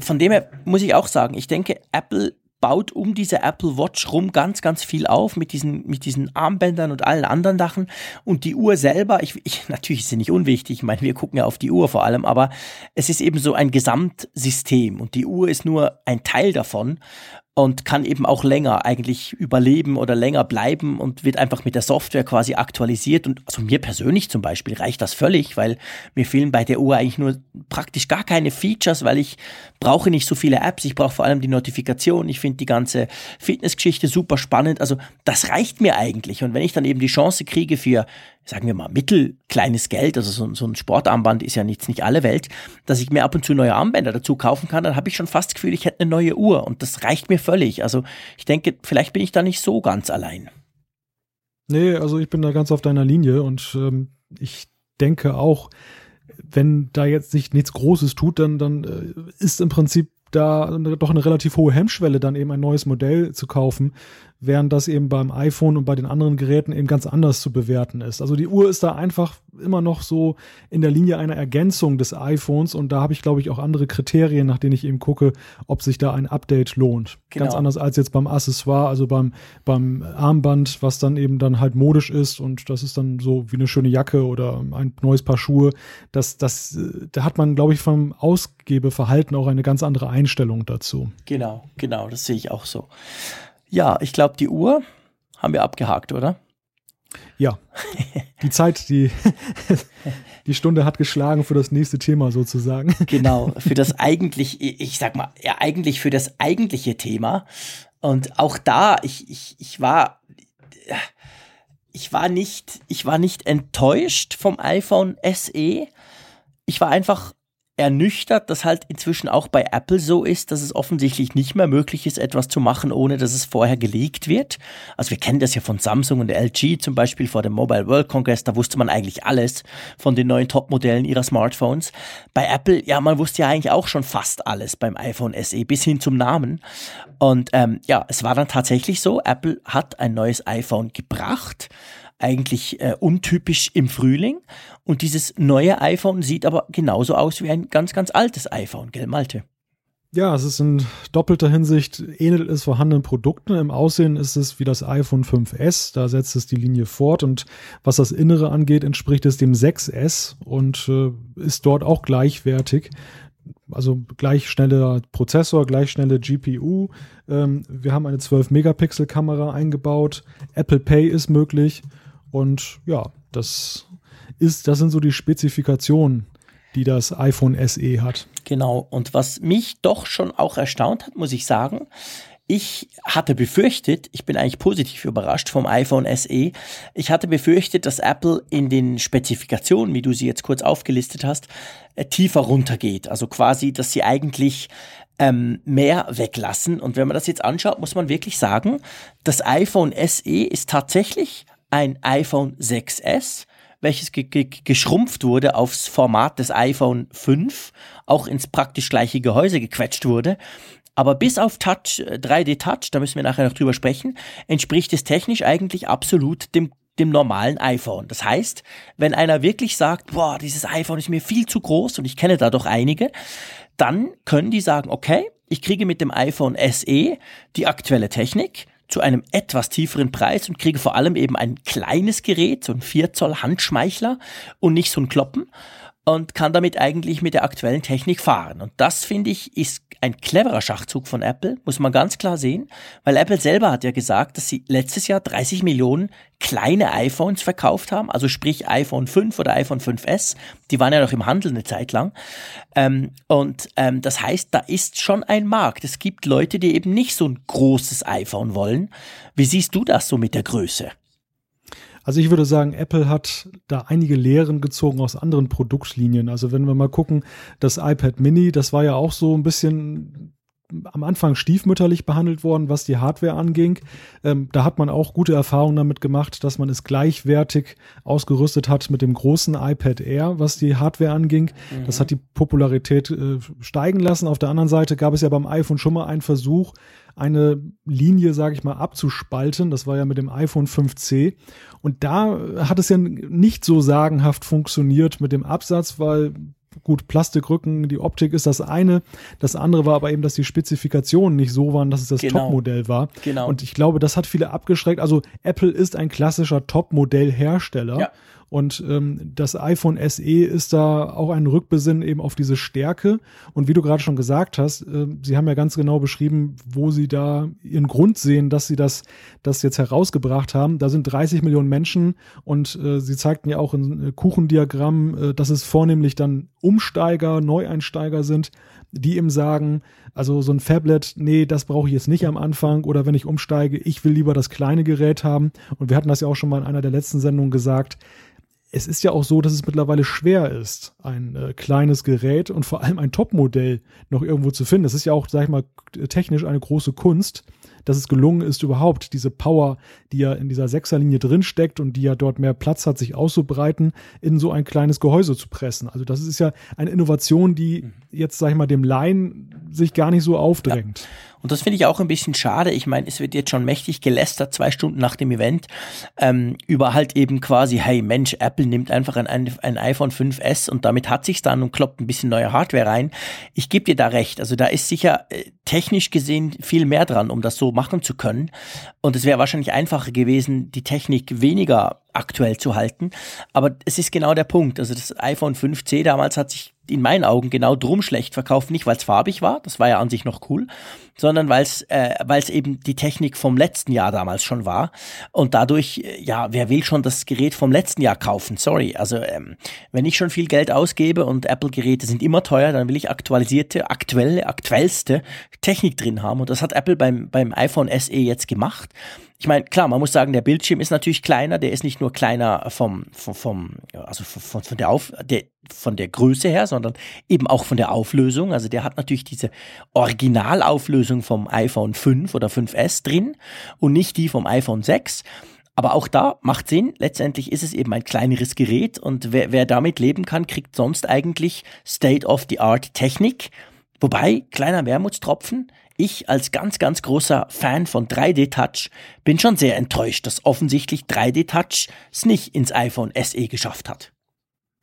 von dem her muss ich auch sagen, ich denke, Apple baut um diese Apple Watch rum ganz, ganz viel auf mit diesen, mit diesen Armbändern und allen anderen Sachen. Und die Uhr selber, ich, ich, natürlich ist sie nicht unwichtig, ich meine, wir gucken ja auf die Uhr vor allem, aber es ist eben so ein Gesamtsystem. Und die Uhr ist nur ein Teil davon und kann eben auch länger eigentlich überleben oder länger bleiben und wird einfach mit der Software quasi aktualisiert. Und also mir persönlich zum Beispiel reicht das völlig, weil mir fehlen bei der Uhr eigentlich nur praktisch gar keine Features, weil ich brauche nicht so viele Apps. Ich brauche vor allem die Notifikation. Ich finde die ganze Fitnessgeschichte super spannend. Also das reicht mir eigentlich. Und wenn ich dann eben die Chance kriege für sagen wir mal, mittelkleines Geld, also so, so, ein Sportarmband ist ja jetzt nicht alle Welt, dass ich mir ab und zu neue Armbänder dazu kaufen kann, dann habe ich schon fast das Gefühl, ich hätte eine neue Uhr und das reicht mir völlig. Also ich denke, vielleicht bin ich da nicht so ganz allein. Nee, also ich bin da ganz auf deiner Linie und ähm, ich denke auch, wenn da jetzt sich nichts Großes tut, dann, dann äh, ist im Prinzip da doch eine relativ hohe Hemmschwelle, dann eben ein neues Modell zu kaufen, während das eben beim iPhone und bei den anderen Geräten eben ganz anders zu bewerten ist. Also die Uhr ist da einfach immer noch so in der Linie einer Ergänzung des iPhones und da habe ich, glaube ich, auch andere Kriterien, nach denen ich eben gucke, ob sich da ein Update lohnt. Genau. Ganz anders als jetzt beim Accessoire, also beim, beim Armband, was dann eben dann halt modisch ist und das ist dann so wie eine schöne Jacke oder ein neues Paar Schuhe. Das, das, da hat man, glaube ich, vom Ausgebeverhalten auch eine ganz andere Einstellung dazu. Genau, genau, das sehe ich auch so. Ja, ich glaube, die Uhr haben wir abgehakt, oder? Ja. Die Zeit, die, die Stunde hat geschlagen für das nächste Thema sozusagen. Genau, für das eigentlich, ich sag mal, ja, eigentlich für das eigentliche Thema. Und auch da, ich, ich, ich war, ich war nicht, ich war nicht enttäuscht vom iPhone SE. Ich war einfach ernüchtert, dass halt inzwischen auch bei Apple so ist, dass es offensichtlich nicht mehr möglich ist, etwas zu machen, ohne dass es vorher geleakt wird. Also wir kennen das ja von Samsung und LG zum Beispiel vor dem Mobile World Congress, da wusste man eigentlich alles von den neuen Top-Modellen ihrer Smartphones. Bei Apple, ja, man wusste ja eigentlich auch schon fast alles beim iPhone SE bis hin zum Namen. Und ähm, ja, es war dann tatsächlich so, Apple hat ein neues iPhone gebracht eigentlich äh, untypisch im Frühling. Und dieses neue iPhone sieht aber genauso aus wie ein ganz, ganz altes iPhone, gell, Malte? Ja, es ist in doppelter Hinsicht ähnelt es vorhandenen Produkten. Im Aussehen ist es wie das iPhone 5S, da setzt es die Linie fort und was das Innere angeht, entspricht es dem 6S und äh, ist dort auch gleichwertig. Also gleich schneller Prozessor, gleich schnelle GPU. Ähm, wir haben eine 12-Megapixel-Kamera eingebaut. Apple Pay ist möglich. Und ja, das ist, das sind so die Spezifikationen, die das iPhone SE hat. Genau. Und was mich doch schon auch erstaunt hat, muss ich sagen, ich hatte befürchtet, ich bin eigentlich positiv überrascht vom iPhone SE, ich hatte befürchtet, dass Apple in den Spezifikationen, wie du sie jetzt kurz aufgelistet hast, äh, tiefer runtergeht. Also quasi, dass sie eigentlich ähm, mehr weglassen. Und wenn man das jetzt anschaut, muss man wirklich sagen, das iPhone SE ist tatsächlich ein iPhone 6S, welches ge ge geschrumpft wurde aufs Format des iPhone 5, auch ins praktisch gleiche Gehäuse gequetscht wurde. Aber bis auf Touch, 3D äh, Touch, da müssen wir nachher noch drüber sprechen, entspricht es technisch eigentlich absolut dem dem normalen iPhone. Das heißt, wenn einer wirklich sagt, boah, dieses iPhone ist mir viel zu groß und ich kenne da doch einige, dann können die sagen, okay, ich kriege mit dem iPhone SE die aktuelle Technik, zu einem etwas tieferen Preis und kriege vor allem eben ein kleines Gerät, so ein 4 Zoll Handschmeichler und nicht so ein Kloppen und kann damit eigentlich mit der aktuellen Technik fahren. Und das finde ich ist ein cleverer Schachzug von Apple, muss man ganz klar sehen, weil Apple selber hat ja gesagt, dass sie letztes Jahr 30 Millionen kleine iPhones verkauft haben, also sprich iPhone 5 oder iPhone 5S, die waren ja noch im Handel eine Zeit lang. Ähm, und ähm, das heißt, da ist schon ein Markt. Es gibt Leute, die eben nicht so ein großes iPhone wollen. Wie siehst du das so mit der Größe? Also ich würde sagen, Apple hat da einige Lehren gezogen aus anderen Produktlinien. Also wenn wir mal gucken, das iPad Mini, das war ja auch so ein bisschen am Anfang stiefmütterlich behandelt worden, was die Hardware anging. Ähm, da hat man auch gute Erfahrungen damit gemacht, dass man es gleichwertig ausgerüstet hat mit dem großen iPad Air, was die Hardware anging. Mhm. Das hat die Popularität äh, steigen lassen. Auf der anderen Seite gab es ja beim iPhone schon mal einen Versuch, eine Linie, sage ich mal, abzuspalten. Das war ja mit dem iPhone 5C. Und da hat es ja nicht so sagenhaft funktioniert mit dem Absatz, weil gut, Plastikrücken, die Optik ist das eine. Das andere war aber eben, dass die Spezifikationen nicht so waren, dass es das genau. Topmodell war. Genau. Und ich glaube, das hat viele abgeschreckt. Also Apple ist ein klassischer Topmodellhersteller. Ja. Und ähm, das iPhone SE ist da auch ein Rückbesinn eben auf diese Stärke. Und wie du gerade schon gesagt hast, äh, sie haben ja ganz genau beschrieben, wo sie da ihren Grund sehen, dass sie das, das jetzt herausgebracht haben. Da sind 30 Millionen Menschen und äh, sie zeigten ja auch ein äh, Kuchendiagramm, äh, dass es vornehmlich dann Umsteiger, Neueinsteiger sind, die ihm sagen, also so ein Fablet, nee, das brauche ich jetzt nicht am Anfang oder wenn ich umsteige, ich will lieber das kleine Gerät haben. Und wir hatten das ja auch schon mal in einer der letzten Sendungen gesagt es ist ja auch so, dass es mittlerweile schwer ist, ein äh, kleines Gerät und vor allem ein Topmodell noch irgendwo zu finden. Das ist ja auch, sag ich mal, technisch eine große Kunst, dass es gelungen ist, überhaupt diese Power, die ja in dieser Sechserlinie drinsteckt und die ja dort mehr Platz hat, sich auszubreiten, in so ein kleines Gehäuse zu pressen. Also das ist ja eine Innovation, die mhm. jetzt, sag ich mal, dem Laien sich gar nicht so aufdrängt. Ja. Und das finde ich auch ein bisschen schade. Ich meine, es wird jetzt schon mächtig gelästert, zwei Stunden nach dem Event, ähm, über halt eben quasi, hey Mensch, Apple nimmt einfach ein, ein iPhone 5S und damit hat sich's dann und kloppt ein bisschen neue Hardware rein. Ich gebe dir da recht. Also da ist sicher äh, technisch gesehen viel mehr dran, um das so machen zu können. Und es wäre wahrscheinlich einfacher gewesen, die Technik weniger aktuell zu halten. Aber es ist genau der Punkt. Also das iPhone 5C damals hat sich in meinen Augen genau drum schlecht verkauft, nicht weil es farbig war, das war ja an sich noch cool, sondern weil es äh, eben die Technik vom letzten Jahr damals schon war und dadurch, äh, ja, wer will schon das Gerät vom letzten Jahr kaufen? Sorry, also ähm, wenn ich schon viel Geld ausgebe und Apple-Geräte sind immer teuer, dann will ich aktualisierte, aktuelle, aktuellste Technik drin haben und das hat Apple beim, beim iPhone SE jetzt gemacht. Ich meine, klar, man muss sagen, der Bildschirm ist natürlich kleiner, der ist nicht nur kleiner vom, vom, vom also von, von der Auf, der, von der Größe her, sondern eben auch von der Auflösung. Also der hat natürlich diese Originalauflösung vom iPhone 5 oder 5S drin und nicht die vom iPhone 6. Aber auch da macht Sinn. Letztendlich ist es eben ein kleineres Gerät und wer, wer damit leben kann, kriegt sonst eigentlich State-of-the-Art Technik. Wobei, kleiner Wermutstropfen, ich als ganz, ganz großer Fan von 3D-Touch bin schon sehr enttäuscht, dass offensichtlich 3D-Touch es nicht ins iPhone SE geschafft hat.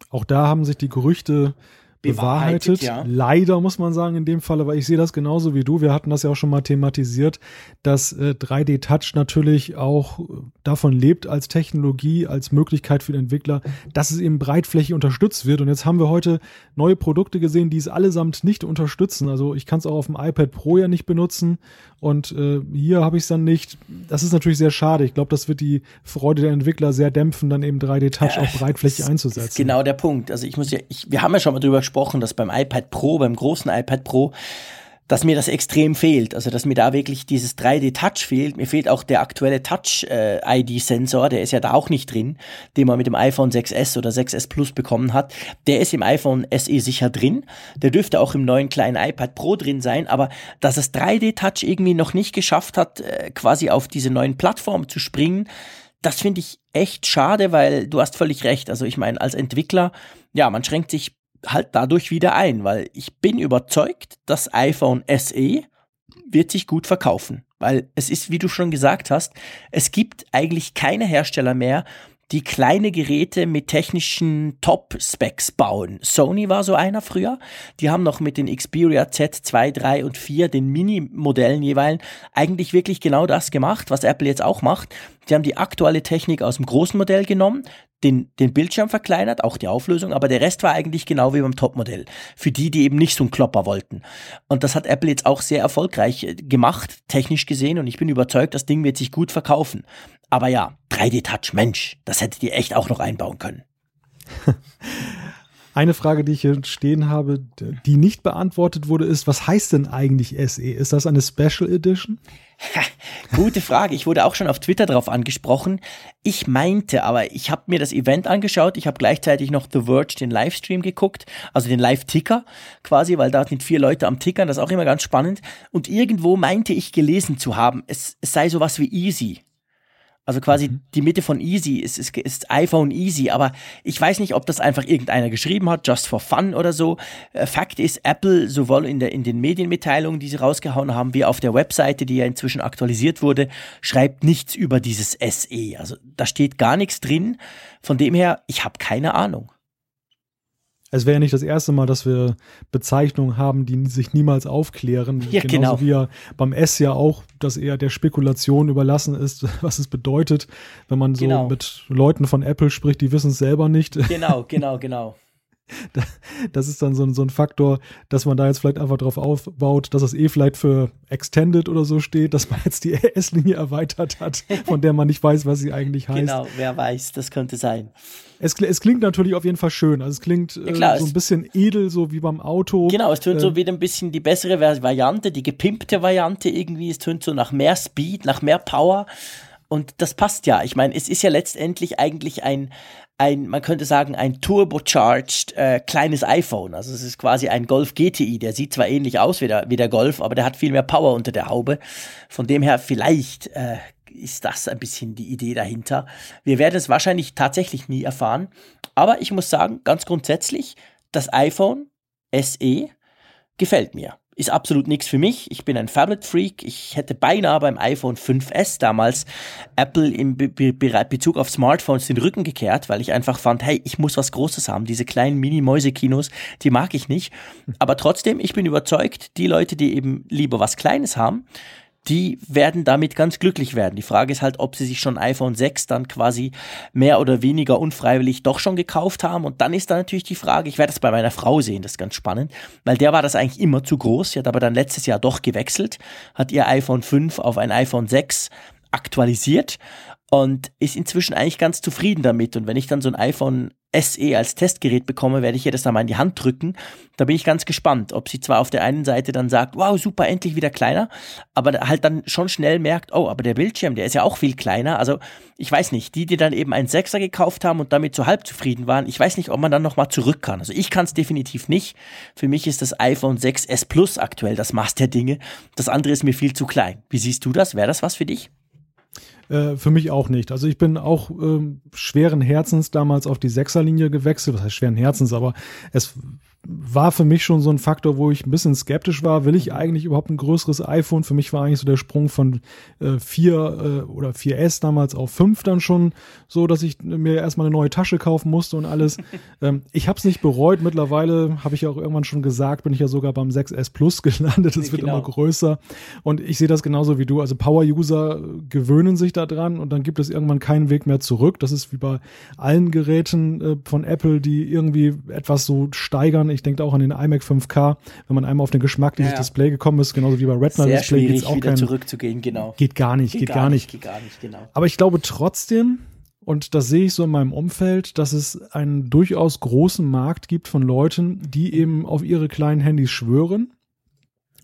Auch da haben sich die Gerüchte bewahrheitet. Ja. Leider muss man sagen in dem Fall, aber ich sehe das genauso wie du. Wir hatten das ja auch schon mal thematisiert, dass äh, 3D Touch natürlich auch davon lebt als Technologie, als Möglichkeit für den Entwickler, dass es eben breitflächig unterstützt wird. Und jetzt haben wir heute neue Produkte gesehen, die es allesamt nicht unterstützen. Also ich kann es auch auf dem iPad Pro ja nicht benutzen und äh, hier habe ich es dann nicht. Das ist natürlich sehr schade. Ich glaube, das wird die Freude der Entwickler sehr dämpfen, dann eben 3D Touch äh, auch breitflächig einzusetzen. Das ist genau der Punkt. Also ich muss ja, ich, wir haben ja schon mal drüber gesprochen, dass beim iPad Pro, beim großen iPad Pro, dass mir das extrem fehlt. Also, dass mir da wirklich dieses 3D-Touch fehlt. Mir fehlt auch der aktuelle Touch-ID-Sensor, äh, der ist ja da auch nicht drin, den man mit dem iPhone 6S oder 6S Plus bekommen hat. Der ist im iPhone SE sicher drin. Der dürfte auch im neuen kleinen iPad Pro drin sein. Aber dass es 3D-Touch irgendwie noch nicht geschafft hat, äh, quasi auf diese neuen Plattformen zu springen, das finde ich echt schade, weil du hast völlig recht. Also ich meine, als Entwickler, ja, man schränkt sich halt dadurch wieder ein, weil ich bin überzeugt, das iPhone SE wird sich gut verkaufen. Weil es ist, wie du schon gesagt hast, es gibt eigentlich keine Hersteller mehr, die kleine Geräte mit technischen Top-Specs bauen. Sony war so einer früher. Die haben noch mit den Xperia Z2, 3 und 4, den Mini-Modellen jeweils, eigentlich wirklich genau das gemacht, was Apple jetzt auch macht. Die haben die aktuelle Technik aus dem großen Modell genommen, den, den Bildschirm verkleinert, auch die Auflösung, aber der Rest war eigentlich genau wie beim Topmodell. Für die, die eben nicht so einen Klopper wollten. Und das hat Apple jetzt auch sehr erfolgreich äh, gemacht, technisch gesehen, und ich bin überzeugt, das Ding wird sich gut verkaufen. Aber ja, 3D-Touch, Mensch, das hättet ihr echt auch noch einbauen können. Eine Frage, die ich hier stehen habe, die nicht beantwortet wurde, ist, was heißt denn eigentlich SE? Ist das eine Special Edition? Gute Frage. Ich wurde auch schon auf Twitter darauf angesprochen. Ich meinte, aber ich habe mir das Event angeschaut. Ich habe gleichzeitig noch The Verge den Livestream geguckt, also den Live-Ticker quasi, weil da sind vier Leute am Tickern. Das ist auch immer ganz spannend. Und irgendwo meinte ich gelesen zu haben, es, es sei sowas wie easy. Also quasi mhm. die Mitte von Easy ist, ist, ist iPhone Easy, aber ich weiß nicht, ob das einfach irgendeiner geschrieben hat, just for fun oder so. Äh, Fakt ist, Apple sowohl in, der, in den Medienmitteilungen, die sie rausgehauen haben, wie auf der Webseite, die ja inzwischen aktualisiert wurde, schreibt nichts über dieses SE. Also da steht gar nichts drin. Von dem her, ich habe keine Ahnung. Es wäre ja nicht das erste Mal, dass wir Bezeichnungen haben, die sich niemals aufklären. Ja, Genauso genau. wie ja beim S ja auch, dass eher der Spekulation überlassen ist, was es bedeutet, wenn man so genau. mit Leuten von Apple spricht, die wissen es selber nicht. Genau, genau, genau. Das ist dann so ein, so ein Faktor, dass man da jetzt vielleicht einfach drauf aufbaut, dass es eh vielleicht für Extended oder so steht, dass man jetzt die S-Linie erweitert hat, von der man nicht weiß, was sie eigentlich heißt. Genau, wer weiß, das könnte sein. Es, es klingt natürlich auf jeden Fall schön. Also es klingt ja, klar, äh, so ein bisschen edel, so wie beim Auto. Genau, es tönt äh, so wieder ein bisschen die bessere Variante, die gepimpte Variante irgendwie. Es tönt so nach mehr Speed, nach mehr Power. Und das passt ja. Ich meine, es ist ja letztendlich eigentlich ein, ein, man könnte sagen, ein turbocharged äh, kleines iPhone. Also es ist quasi ein Golf GTI. Der sieht zwar ähnlich aus wie der, wie der Golf, aber der hat viel mehr Power unter der Haube. Von dem her vielleicht äh, ist das ein bisschen die Idee dahinter. Wir werden es wahrscheinlich tatsächlich nie erfahren. Aber ich muss sagen, ganz grundsätzlich, das iPhone SE gefällt mir ist absolut nichts für mich. Ich bin ein Phablet-Freak. Ich hätte beinahe beim iPhone 5S damals Apple im Be Be Bezug auf Smartphones den Rücken gekehrt, weil ich einfach fand, hey, ich muss was Großes haben. Diese kleinen Mini-Mäuse-Kinos, die mag ich nicht. Aber trotzdem, ich bin überzeugt, die Leute, die eben lieber was Kleines haben, die werden damit ganz glücklich werden. Die Frage ist halt, ob sie sich schon iPhone 6 dann quasi mehr oder weniger unfreiwillig doch schon gekauft haben. Und dann ist da natürlich die Frage, ich werde das bei meiner Frau sehen, das ist ganz spannend, weil der war das eigentlich immer zu groß. Sie hat aber dann letztes Jahr doch gewechselt, hat ihr iPhone 5 auf ein iPhone 6 aktualisiert und ist inzwischen eigentlich ganz zufrieden damit. Und wenn ich dann so ein iPhone SE als Testgerät bekomme, werde ich ihr das dann mal in die Hand drücken. Da bin ich ganz gespannt, ob sie zwar auf der einen Seite dann sagt, wow, super, endlich wieder kleiner, aber halt dann schon schnell merkt, oh, aber der Bildschirm, der ist ja auch viel kleiner. Also ich weiß nicht, die, die dann eben ein Sechser gekauft haben und damit so halb zufrieden waren, ich weiß nicht, ob man dann nochmal zurück kann. Also ich kann es definitiv nicht. Für mich ist das iPhone 6S Plus aktuell das Maß der Dinge. Das andere ist mir viel zu klein. Wie siehst du das? Wäre das was für dich? Äh, für mich auch nicht. Also ich bin auch ähm, schweren Herzens damals auf die Sechserlinie gewechselt. Was heißt schweren Herzens, aber es war für mich schon so ein Faktor, wo ich ein bisschen skeptisch war. Will ich eigentlich überhaupt ein größeres iPhone? Für mich war eigentlich so der Sprung von äh, 4 äh, oder 4S damals auf 5 dann schon so, dass ich mir erstmal eine neue Tasche kaufen musste und alles. ähm, ich habe es nicht bereut. Mittlerweile habe ich ja auch irgendwann schon gesagt, bin ich ja sogar beim 6S Plus gelandet. Es wird genau. immer größer. Und ich sehe das genauso wie du. Also Power-User gewöhnen sich daran und dann gibt es irgendwann keinen Weg mehr zurück. Das ist wie bei allen Geräten äh, von Apple, die irgendwie etwas so steigern ich denke auch an den iMac 5K, wenn man einmal auf den Geschmack dieses ja, ja. Display gekommen ist, genauso wie bei Retina Sehr Display geht's auch wieder kein, zurückzugehen, genau. Geht gar nicht, geht, geht gar, gar nicht. Geht gar nicht, genau. Aber ich glaube trotzdem, und das sehe ich so in meinem Umfeld, dass es einen durchaus großen Markt gibt von Leuten, die eben auf ihre kleinen Handys schwören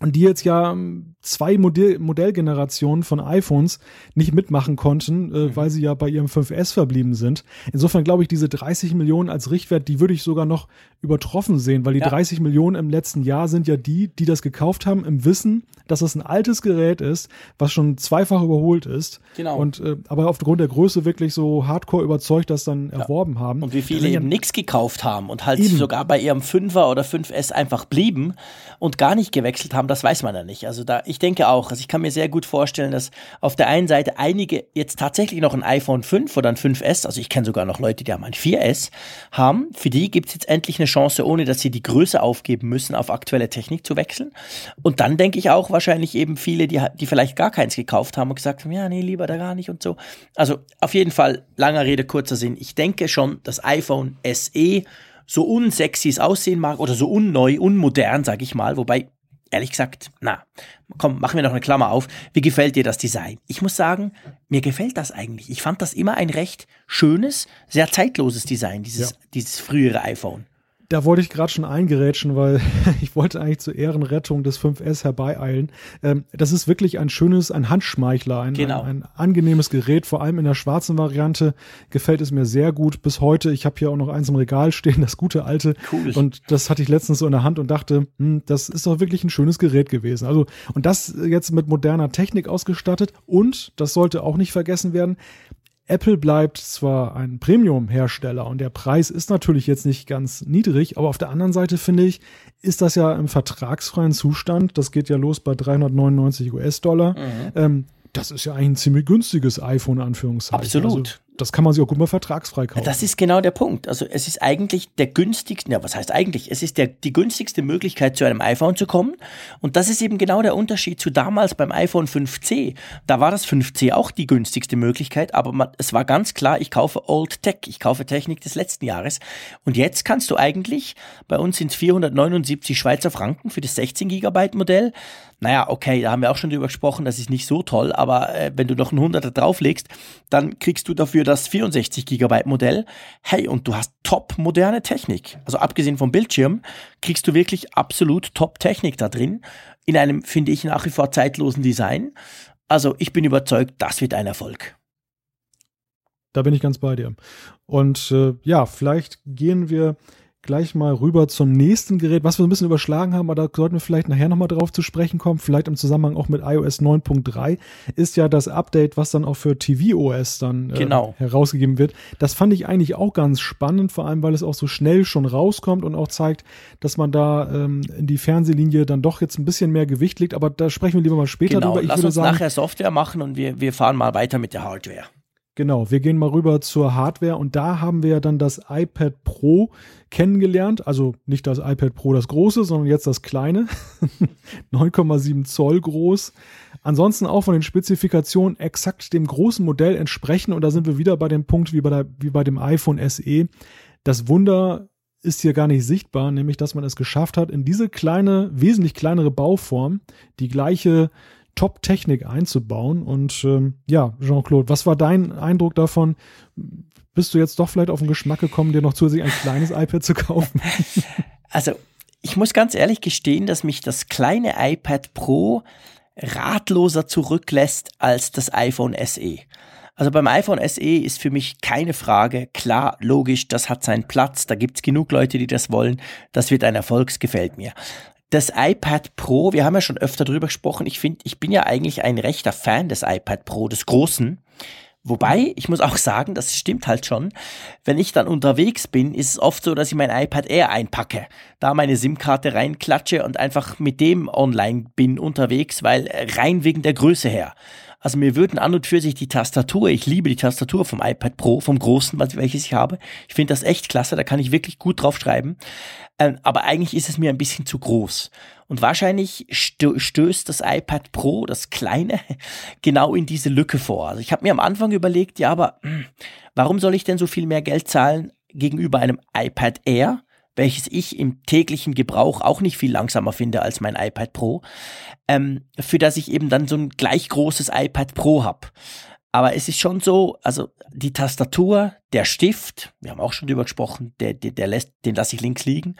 und die jetzt ja ähm, zwei Modell Modellgenerationen von iPhones nicht mitmachen konnten, äh, mhm. weil sie ja bei ihrem 5S verblieben sind. Insofern glaube ich, diese 30 Millionen als Richtwert, die würde ich sogar noch übertroffen sehen, weil die ja. 30 Millionen im letzten Jahr sind ja die, die das gekauft haben im Wissen, dass es ein altes Gerät ist, was schon zweifach überholt ist. Genau. Und äh, aber aufgrund der Größe wirklich so hardcore überzeugt das dann ja. erworben haben. Und wie viele eben nichts gekauft haben und halt eben. sogar bei ihrem 5er oder 5S einfach blieben und gar nicht gewechselt haben, das weiß man ja nicht. Also da, ich denke auch, also ich kann mir sehr gut vorstellen, dass auf der einen Seite einige jetzt tatsächlich noch ein iPhone 5 oder ein 5S, also ich kenne sogar noch Leute, die haben ein 4S, haben. Für die gibt es jetzt endlich eine Chance, ohne dass sie die Größe aufgeben müssen, auf aktuelle Technik zu wechseln. Und dann denke ich auch wahrscheinlich eben viele, die, die vielleicht gar keins gekauft haben und gesagt haben, ja, nee, lieber da gar nicht und so. Also auf jeden Fall, langer Rede, kurzer Sinn. Ich denke schon, das iPhone SE so unsexy es aussehen mag oder so unneu, unmodern, sag ich mal, wobei ehrlich gesagt, na, komm, machen wir noch eine Klammer auf. Wie gefällt dir das Design? Ich muss sagen, mir gefällt das eigentlich. Ich fand das immer ein recht schönes, sehr zeitloses Design, dieses, ja. dieses frühere iPhone da wollte ich gerade schon eingerätschen, weil ich wollte eigentlich zur Ehrenrettung des 5S herbeieilen. Ähm, das ist wirklich ein schönes, ein Handschmeichler, ein, genau. ein, ein, angenehmes Gerät, vor allem in der schwarzen Variante gefällt es mir sehr gut bis heute. Ich habe hier auch noch eins im Regal stehen, das gute alte. Cool. Und das hatte ich letztens so in der Hand und dachte, hm, das ist doch wirklich ein schönes Gerät gewesen. Also, und das jetzt mit moderner Technik ausgestattet und, das sollte auch nicht vergessen werden, Apple bleibt zwar ein Premium-Hersteller und der Preis ist natürlich jetzt nicht ganz niedrig, aber auf der anderen Seite finde ich, ist das ja im vertragsfreien Zustand. Das geht ja los bei 399 US-Dollar. Mhm. Ähm, das ist ja eigentlich ein ziemlich günstiges iPhone, Anführungszeichen. Absolut. Also, das kann man sich auch gut mal vertragsfrei kaufen. Das ist genau der Punkt. Also es ist eigentlich der günstigste, ja, was heißt eigentlich? Es ist der, die günstigste Möglichkeit, zu einem iPhone zu kommen. Und das ist eben genau der Unterschied zu damals beim iPhone 5C. Da war das 5C auch die günstigste Möglichkeit, aber man, es war ganz klar, ich kaufe Old Tech, ich kaufe Technik des letzten Jahres. Und jetzt kannst du eigentlich, bei uns sind es 479 Schweizer Franken für das 16 Gigabyte Modell. Naja, okay, da haben wir auch schon drüber gesprochen, das ist nicht so toll, aber äh, wenn du noch einen 100er drauflegst, dann kriegst du dafür das 64 Gigabyte Modell. Hey, und du hast top moderne Technik. Also abgesehen vom Bildschirm kriegst du wirklich absolut top Technik da drin. In einem, finde ich, nach wie vor zeitlosen Design. Also ich bin überzeugt, das wird ein Erfolg. Da bin ich ganz bei dir. Und äh, ja, vielleicht gehen wir gleich mal rüber zum nächsten Gerät, was wir ein bisschen überschlagen haben, aber da sollten wir vielleicht nachher nochmal drauf zu sprechen kommen, vielleicht im Zusammenhang auch mit iOS 9.3, ist ja das Update, was dann auch für tvOS dann äh, genau. herausgegeben wird. Das fand ich eigentlich auch ganz spannend, vor allem weil es auch so schnell schon rauskommt und auch zeigt, dass man da ähm, in die Fernsehlinie dann doch jetzt ein bisschen mehr Gewicht legt, aber da sprechen wir lieber mal später genau. drüber. Ich Lass uns sagen, nachher Software machen und wir, wir fahren mal weiter mit der Hardware. Genau, wir gehen mal rüber zur Hardware und da haben wir ja dann das iPad Pro kennengelernt. Also nicht das iPad Pro das große, sondern jetzt das kleine. 9,7 Zoll groß. Ansonsten auch von den Spezifikationen exakt dem großen Modell entsprechen. Und da sind wir wieder bei dem Punkt wie bei, der, wie bei dem iPhone SE. Das Wunder ist hier gar nicht sichtbar, nämlich dass man es geschafft hat, in diese kleine, wesentlich kleinere Bauform die gleiche Top-Technik einzubauen. Und ähm, ja, Jean-Claude, was war dein Eindruck davon? bist du jetzt doch vielleicht auf den Geschmack gekommen, dir noch zusätzlich ein kleines iPad zu kaufen? Also, ich muss ganz ehrlich gestehen, dass mich das kleine iPad Pro ratloser zurücklässt als das iPhone SE. Also beim iPhone SE ist für mich keine Frage, klar, logisch, das hat seinen Platz, da gibt's genug Leute, die das wollen, das wird ein Erfolg, es gefällt mir. Das iPad Pro, wir haben ja schon öfter drüber gesprochen, ich finde, ich bin ja eigentlich ein rechter Fan des iPad Pro, des großen. Wobei, ich muss auch sagen, das stimmt halt schon. Wenn ich dann unterwegs bin, ist es oft so, dass ich mein iPad Air einpacke, da meine SIM-Karte reinklatsche und einfach mit dem online bin unterwegs, weil rein wegen der Größe her. Also mir würden an und für sich die Tastatur, ich liebe die Tastatur vom iPad Pro, vom großen, welches ich habe. Ich finde das echt klasse, da kann ich wirklich gut drauf schreiben. Ähm, aber eigentlich ist es mir ein bisschen zu groß. Und wahrscheinlich stö stößt das iPad Pro, das kleine, genau in diese Lücke vor. Also ich habe mir am Anfang überlegt, ja, aber hm, warum soll ich denn so viel mehr Geld zahlen gegenüber einem iPad Air? Welches ich im täglichen Gebrauch auch nicht viel langsamer finde als mein iPad Pro, ähm, für das ich eben dann so ein gleich großes iPad Pro habe. Aber es ist schon so, also die Tastatur, der Stift, wir haben auch schon drüber gesprochen, der, der, der lässt, den lasse ich links liegen.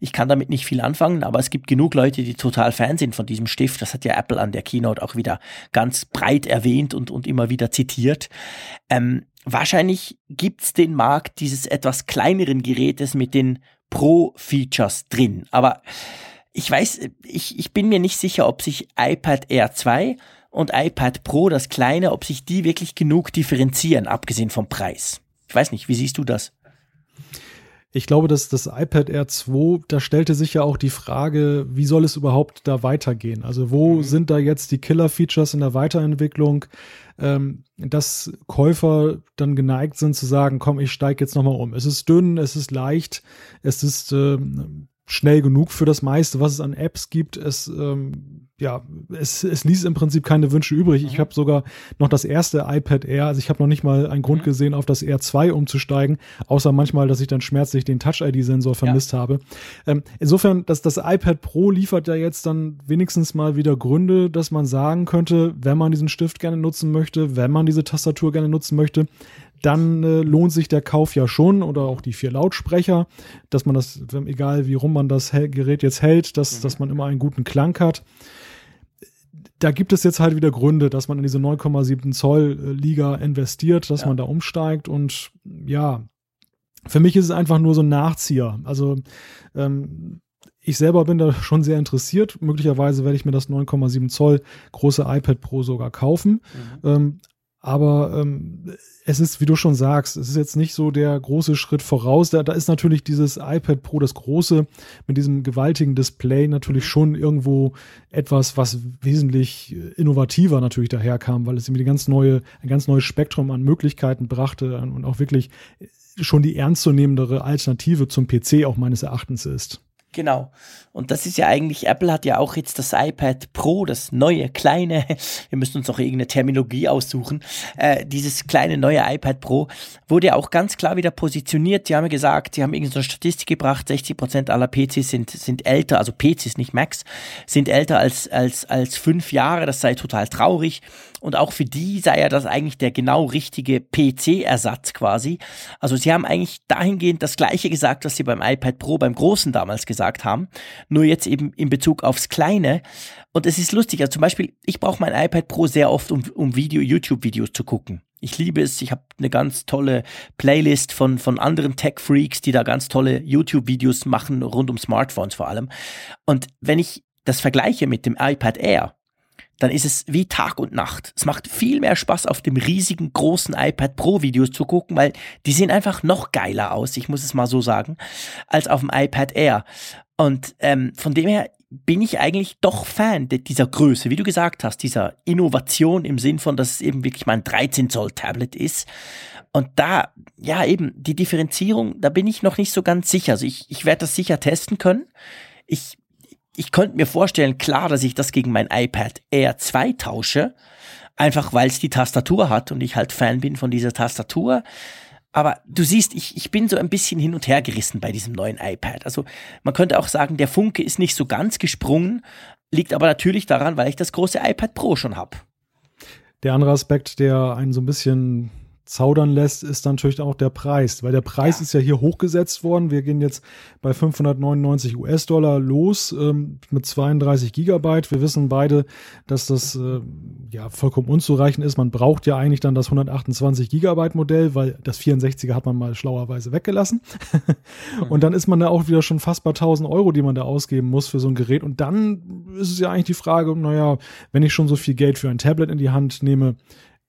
Ich kann damit nicht viel anfangen, aber es gibt genug Leute, die total Fan sind von diesem Stift. Das hat ja Apple an der Keynote auch wieder ganz breit erwähnt und, und immer wieder zitiert. Ähm, wahrscheinlich gibt's den Markt dieses etwas kleineren Gerätes mit den Pro-Features drin. Aber ich weiß, ich, ich bin mir nicht sicher, ob sich iPad Air 2 und iPad Pro, das kleine, ob sich die wirklich genug differenzieren, abgesehen vom Preis. Ich weiß nicht, wie siehst du das? Ich glaube, dass das iPad Air 2, da stellte sich ja auch die Frage, wie soll es überhaupt da weitergehen? Also wo mhm. sind da jetzt die Killer-Features in der Weiterentwicklung? ähm, dass Käufer dann geneigt sind zu sagen, komm, ich steige jetzt nochmal um. Es ist dünn, es ist leicht, es ist ähm, schnell genug für das meiste, was es an Apps gibt. Es, ähm, ja, es, es ließ im Prinzip keine Wünsche übrig. Ich mhm. habe sogar noch das erste iPad Air, also ich habe noch nicht mal einen Grund mhm. gesehen, auf das Air 2 umzusteigen, außer manchmal, dass ich dann schmerzlich den Touch-ID-Sensor vermisst ja. habe. Ähm, insofern, dass das iPad Pro liefert ja jetzt dann wenigstens mal wieder Gründe, dass man sagen könnte, wenn man diesen Stift gerne nutzen möchte, wenn man diese Tastatur gerne nutzen möchte, dann äh, lohnt sich der Kauf ja schon oder auch die vier Lautsprecher, dass man das, egal wie rum man das Gerät jetzt hält, dass, mhm. dass man immer einen guten Klang hat. Da gibt es jetzt halt wieder Gründe, dass man in diese 9,7 Zoll äh, Liga investiert, dass ja. man da umsteigt und ja, für mich ist es einfach nur so ein Nachzieher. Also ähm, ich selber bin da schon sehr interessiert. Möglicherweise werde ich mir das 9,7 Zoll große iPad Pro sogar kaufen. Mhm. Ähm, aber ähm, es ist, wie du schon sagst, es ist jetzt nicht so der große Schritt voraus. Da, da ist natürlich dieses iPad Pro, das große, mit diesem gewaltigen Display natürlich mhm. schon irgendwo etwas, was wesentlich innovativer natürlich daherkam, weil es irgendwie ganz neue, ein ganz neues Spektrum an Möglichkeiten brachte und auch wirklich schon die ernstzunehmendere Alternative zum PC auch meines Erachtens ist. Genau. Und das ist ja eigentlich, Apple hat ja auch jetzt das iPad Pro, das neue, kleine, wir müssen uns noch irgendeine Terminologie aussuchen, äh, dieses kleine neue iPad Pro wurde ja auch ganz klar wieder positioniert. Die haben ja gesagt, die haben irgendeine Statistik gebracht, 60 Prozent aller PCs sind, sind älter, also PCs, nicht Macs, sind älter als, als, als fünf Jahre, das sei total traurig. Und auch für die sei ja das eigentlich der genau richtige PC-Ersatz quasi. Also sie haben eigentlich dahingehend das Gleiche gesagt, was sie beim iPad Pro, beim Großen damals gesagt haben. Nur jetzt eben in Bezug aufs Kleine. Und es ist lustig. Also zum Beispiel, ich brauche mein iPad Pro sehr oft, um, um Video, YouTube-Videos zu gucken. Ich liebe es. Ich habe eine ganz tolle Playlist von, von anderen Tech-Freaks, die da ganz tolle YouTube-Videos machen, rund um Smartphones vor allem. Und wenn ich das vergleiche mit dem iPad Air, dann ist es wie Tag und Nacht. Es macht viel mehr Spaß, auf dem riesigen, großen iPad Pro Videos zu gucken, weil die sehen einfach noch geiler aus, ich muss es mal so sagen, als auf dem iPad Air. Und ähm, von dem her bin ich eigentlich doch Fan dieser Größe, wie du gesagt hast, dieser Innovation im Sinn von, dass es eben wirklich mein 13 Zoll Tablet ist. Und da, ja, eben die Differenzierung, da bin ich noch nicht so ganz sicher. Also ich, ich werde das sicher testen können. Ich ich könnte mir vorstellen, klar, dass ich das gegen mein iPad Air 2 tausche, einfach weil es die Tastatur hat und ich halt Fan bin von dieser Tastatur. Aber du siehst, ich, ich bin so ein bisschen hin und her gerissen bei diesem neuen iPad. Also man könnte auch sagen, der Funke ist nicht so ganz gesprungen, liegt aber natürlich daran, weil ich das große iPad Pro schon habe. Der andere Aspekt, der einen so ein bisschen zaudern lässt, ist natürlich auch der Preis, weil der Preis ja. ist ja hier hochgesetzt worden. Wir gehen jetzt bei 599 US-Dollar los ähm, mit 32 Gigabyte. Wir wissen beide, dass das äh, ja vollkommen unzureichend ist. Man braucht ja eigentlich dann das 128 Gigabyte Modell, weil das 64er hat man mal schlauerweise weggelassen. und dann ist man da auch wieder schon fast bei 1000 Euro, die man da ausgeben muss für so ein Gerät. Und dann ist es ja eigentlich die Frage, naja, wenn ich schon so viel Geld für ein Tablet in die Hand nehme,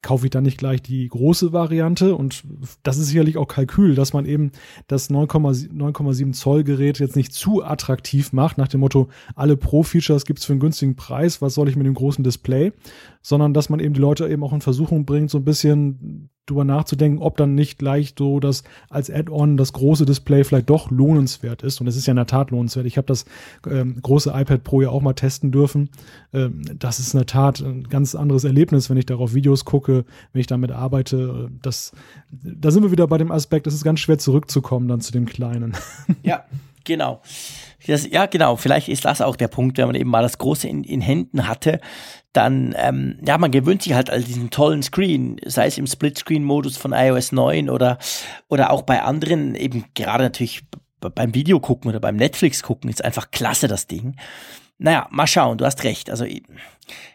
kaufe ich dann nicht gleich die große Variante. Und das ist sicherlich auch Kalkül, dass man eben das 9,7 Zoll Gerät jetzt nicht zu attraktiv macht, nach dem Motto, alle Pro-Features gibt's für einen günstigen Preis, was soll ich mit dem großen Display, sondern dass man eben die Leute eben auch in Versuchung bringt, so ein bisschen drüber nachzudenken, ob dann nicht gleich so das als Add-on das große Display vielleicht doch lohnenswert ist. Und es ist ja in der Tat lohnenswert. Ich habe das ähm, große iPad Pro ja auch mal testen dürfen. Ähm, das ist in der Tat ein ganz anderes Erlebnis, wenn ich darauf Videos gucke, wenn ich damit arbeite. Das, da sind wir wieder bei dem Aspekt, es ist ganz schwer zurückzukommen dann zu dem Kleinen. Ja, genau. Das, ja, genau. Vielleicht ist das auch der Punkt, wenn man eben mal das Große in, in Händen hatte, dann, ähm, ja, man gewöhnt sich halt an diesen tollen Screen, sei es im Split-Screen-Modus von iOS 9 oder, oder auch bei anderen, eben gerade natürlich beim Video gucken oder beim Netflix gucken, ist einfach klasse, das Ding. Naja, mal schauen, du hast recht. Also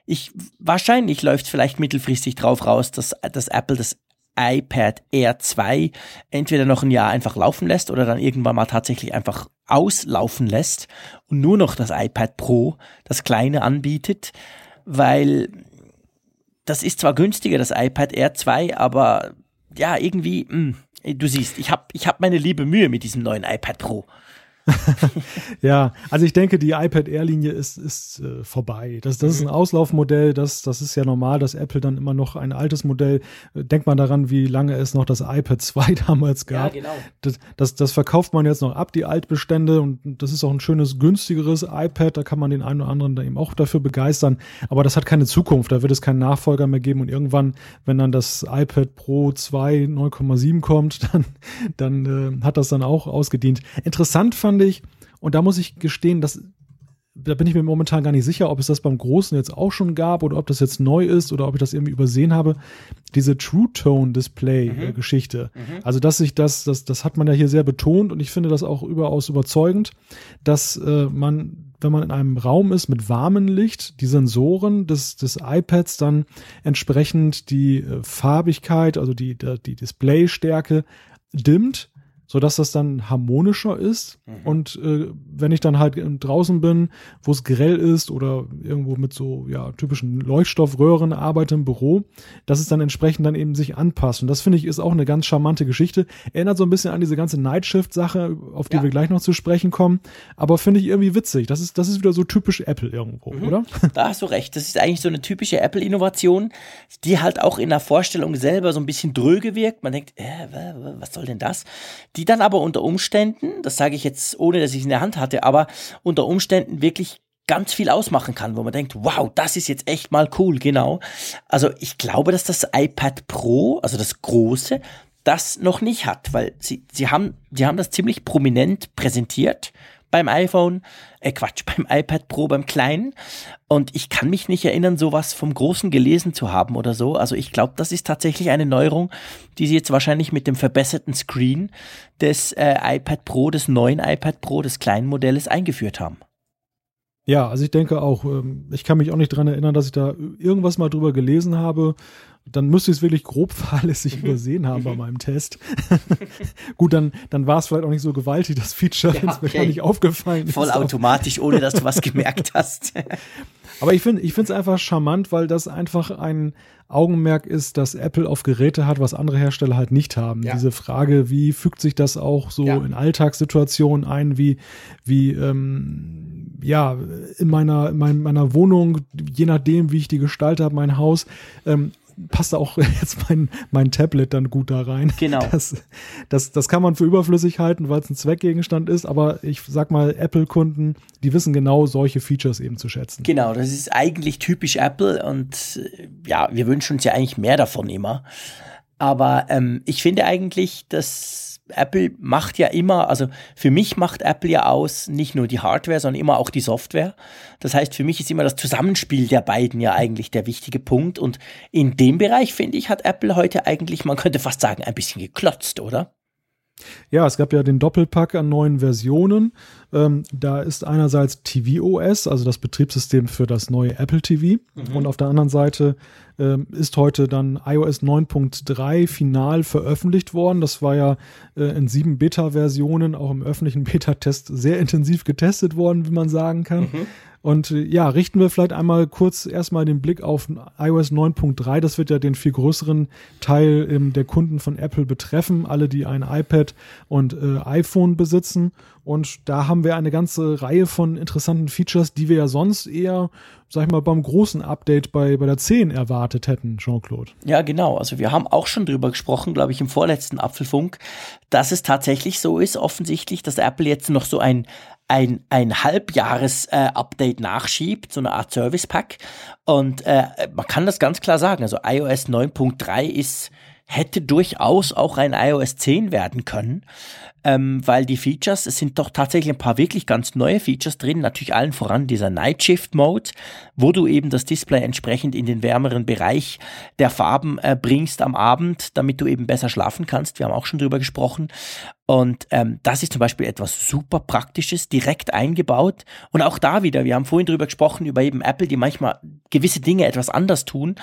ich, wahrscheinlich läuft vielleicht mittelfristig drauf raus, dass, dass Apple das iPad Air 2 entweder noch ein Jahr einfach laufen lässt oder dann irgendwann mal tatsächlich einfach auslaufen lässt und nur noch das iPad Pro, das kleine anbietet weil das ist zwar günstiger, das iPad Air 2, aber ja, irgendwie, mh, hm, du siehst, ich habe ich hab meine liebe Mühe mit diesem neuen iPad Pro. ja, also ich denke, die iPad Air-Linie ist, ist äh, vorbei. Das, das ist ein mhm. Auslaufmodell, das, das ist ja normal, dass Apple dann immer noch ein altes Modell, äh, denkt man daran, wie lange es noch das iPad 2 damals gab. Ja, genau. Das, das, das verkauft man jetzt noch ab, die Altbestände, und das ist auch ein schönes, günstigeres iPad, da kann man den einen oder anderen da eben auch dafür begeistern, aber das hat keine Zukunft, da wird es keinen Nachfolger mehr geben und irgendwann, wenn dann das iPad Pro 2 9,7 kommt, dann, dann äh, hat das dann auch ausgedient. Interessant fand fand ich, und da muss ich gestehen, dass da bin ich mir momentan gar nicht sicher, ob es das beim Großen jetzt auch schon gab oder ob das jetzt neu ist oder ob ich das irgendwie übersehen habe. Diese True Tone Display mhm. Geschichte. Mhm. Also, dass sich das, das, das hat man ja hier sehr betont und ich finde das auch überaus überzeugend, dass äh, man, wenn man in einem Raum ist mit warmem Licht, die Sensoren des, des iPads dann entsprechend die äh, Farbigkeit, also die, die Displaystärke dimmt so dass das dann harmonischer ist. Mhm. Und äh, wenn ich dann halt draußen bin, wo es grell ist oder irgendwo mit so ja typischen Leuchtstoffröhren arbeite im Büro, dass es dann entsprechend dann eben sich anpasst. Und das finde ich ist auch eine ganz charmante Geschichte. Erinnert so ein bisschen an diese ganze Nightshift-Sache, auf die ja. wir gleich noch zu sprechen kommen. Aber finde ich irgendwie witzig. Das ist, das ist wieder so typisch Apple irgendwo, mhm. oder? Da hast du recht. Das ist eigentlich so eine typische Apple-Innovation, die halt auch in der Vorstellung selber so ein bisschen dröge wirkt. Man denkt, äh, was soll denn das? Die dann aber unter Umständen, das sage ich jetzt ohne, dass ich es in der Hand hatte, aber unter Umständen wirklich ganz viel ausmachen kann, wo man denkt, wow, das ist jetzt echt mal cool, genau. Also ich glaube, dass das iPad Pro, also das große, das noch nicht hat, weil sie, sie haben, sie haben das ziemlich prominent präsentiert beim iPhone, äh Quatsch, beim iPad Pro, beim kleinen. Und ich kann mich nicht erinnern, sowas vom Großen gelesen zu haben oder so. Also ich glaube, das ist tatsächlich eine Neuerung, die sie jetzt wahrscheinlich mit dem verbesserten Screen des äh, iPad Pro, des neuen iPad Pro, des kleinen Modells eingeführt haben. Ja, also ich denke auch, ähm, ich kann mich auch nicht dran erinnern, dass ich da irgendwas mal drüber gelesen habe dann müsste ich es wirklich grob fahrlässig übersehen haben bei meinem Test. Gut, dann, dann war es vielleicht auch nicht so gewaltig, das Feature, ja, wenn es mir gar nicht aufgefallen ist. Voll automatisch, ohne dass du was gemerkt hast. Aber ich finde ich finde es einfach charmant, weil das einfach ein Augenmerk ist, dass Apple auf Geräte hat, was andere Hersteller halt nicht haben. Ja. Diese Frage, wie fügt sich das auch so ja. in Alltagssituationen ein, wie, wie ähm, ja, in meiner, in meiner Wohnung, je nachdem, wie ich die gestalte habe, mein Haus, ähm, passt auch jetzt mein, mein Tablet dann gut da rein. Genau. Das, das, das kann man für überflüssig halten, weil es ein Zweckgegenstand ist, aber ich sag mal, Apple-Kunden, die wissen genau solche Features eben zu schätzen. Genau, das ist eigentlich typisch Apple und äh, ja, wir wünschen uns ja eigentlich mehr davon immer. Aber ähm, ich finde eigentlich, dass Apple macht ja immer, also für mich macht Apple ja aus nicht nur die Hardware, sondern immer auch die Software. Das heißt, für mich ist immer das Zusammenspiel der beiden ja eigentlich der wichtige Punkt. Und in dem Bereich, finde ich, hat Apple heute eigentlich, man könnte fast sagen, ein bisschen geklotzt, oder? Ja, es gab ja den Doppelpack an neuen Versionen. Ähm, da ist einerseits tvOS, also das Betriebssystem für das neue Apple TV. Mhm. Und auf der anderen Seite ähm, ist heute dann iOS 9.3 final veröffentlicht worden. Das war ja äh, in sieben Beta-Versionen, auch im öffentlichen Beta-Test, sehr intensiv getestet worden, wie man sagen kann. Mhm. Und äh, ja, richten wir vielleicht einmal kurz erstmal den Blick auf iOS 9.3. Das wird ja den viel größeren Teil ähm, der Kunden von Apple betreffen, alle, die ein iPad und äh, iPhone besitzen. Und da haben wir eine ganze Reihe von interessanten Features, die wir ja sonst eher, sag ich mal, beim großen Update bei, bei der 10 erwartet hätten, Jean-Claude. Ja, genau. Also wir haben auch schon drüber gesprochen, glaube ich, im vorletzten Apfelfunk, dass es tatsächlich so ist, offensichtlich, dass Apple jetzt noch so ein ein, ein Halbjahres-Update äh, nachschiebt, so eine Art Service Pack. Und äh, man kann das ganz klar sagen. Also iOS 9.3 ist hätte durchaus auch ein iOS 10 werden können ähm, weil die Features, es sind doch tatsächlich ein paar wirklich ganz neue Features drin, natürlich allen voran dieser Night Shift Mode, wo du eben das Display entsprechend in den wärmeren Bereich der Farben äh, bringst am Abend, damit du eben besser schlafen kannst. Wir haben auch schon drüber gesprochen. Und ähm, das ist zum Beispiel etwas super Praktisches, direkt eingebaut. Und auch da wieder, wir haben vorhin drüber gesprochen, über eben Apple, die manchmal gewisse Dinge etwas anders tun.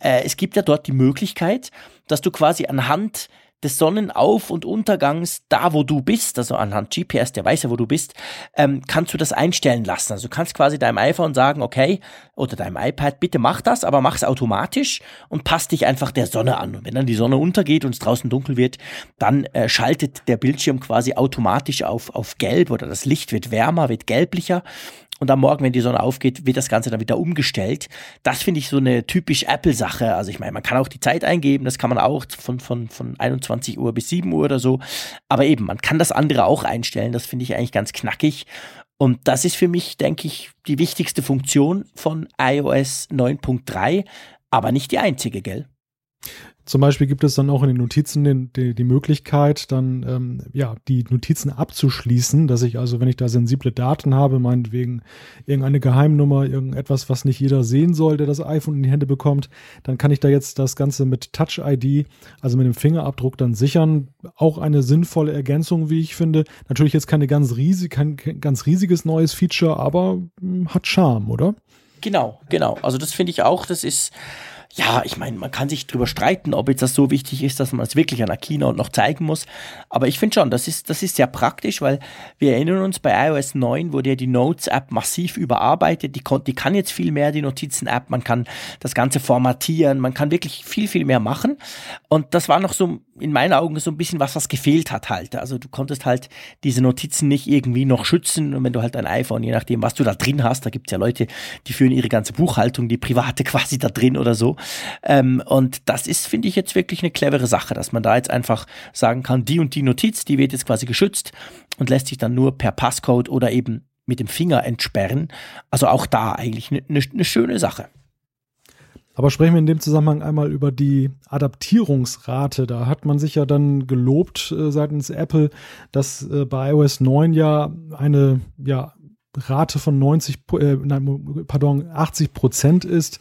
Äh, es gibt ja dort die Möglichkeit, dass du quasi anhand des Sonnenauf- und Untergangs da, wo du bist, also anhand GPS, der weiß ja, wo du bist, ähm, kannst du das einstellen lassen. Also du kannst quasi deinem iPhone sagen, okay, oder deinem iPad, bitte mach das, aber mach es automatisch und passt dich einfach der Sonne an. Und wenn dann die Sonne untergeht und es draußen dunkel wird, dann äh, schaltet der Bildschirm quasi automatisch auf, auf gelb oder das Licht wird wärmer, wird gelblicher und am Morgen, wenn die Sonne aufgeht, wird das Ganze dann wieder umgestellt. Das finde ich so eine typisch Apple-Sache. Also ich meine, man kann auch die Zeit eingeben, das kann man auch von, von, von 21 Uhr bis 7 Uhr oder so. Aber eben, man kann das andere auch einstellen. Das finde ich eigentlich ganz knackig. Und das ist für mich, denke ich, die wichtigste Funktion von iOS 9.3, aber nicht die einzige, gell? Zum Beispiel gibt es dann auch in den Notizen den, die, die Möglichkeit, dann ähm, ja die Notizen abzuschließen, dass ich also, wenn ich da sensible Daten habe, meinetwegen irgendeine Geheimnummer, irgendetwas, was nicht jeder sehen soll, der das iPhone in die Hände bekommt, dann kann ich da jetzt das Ganze mit Touch ID, also mit dem Fingerabdruck dann sichern. Auch eine sinnvolle Ergänzung, wie ich finde. Natürlich jetzt keine ganz riesig, kein ganz riesiges neues Feature, aber mh, hm, hat Charme, oder? Genau, genau. Also das finde ich auch. Das ist ja, ich meine, man kann sich drüber streiten, ob jetzt das so wichtig ist, dass man es wirklich an der Keynote noch zeigen muss. Aber ich finde schon, das ist, das ist sehr praktisch, weil wir erinnern uns, bei iOS 9 wurde ja die Notes-App massiv überarbeitet. Die, die kann jetzt viel mehr, die Notizen-App. Man kann das Ganze formatieren. Man kann wirklich viel, viel mehr machen. Und das war noch so in meinen Augen so ein bisschen was, was gefehlt hat halt. Also du konntest halt diese Notizen nicht irgendwie noch schützen. Und wenn du halt ein iPhone, je nachdem, was du da drin hast, da gibt's ja Leute, die führen ihre ganze Buchhaltung, die private quasi da drin oder so. Ähm, und das ist, finde ich, jetzt wirklich eine clevere Sache, dass man da jetzt einfach sagen kann, die und die Notiz, die wird jetzt quasi geschützt und lässt sich dann nur per Passcode oder eben mit dem Finger entsperren. Also auch da eigentlich eine ne, ne schöne Sache. Aber sprechen wir in dem Zusammenhang einmal über die Adaptierungsrate. Da hat man sich ja dann gelobt äh, seitens Apple, dass äh, bei iOS 9 ja eine ja, Rate von 90, äh, nein, pardon, 80 Prozent ist,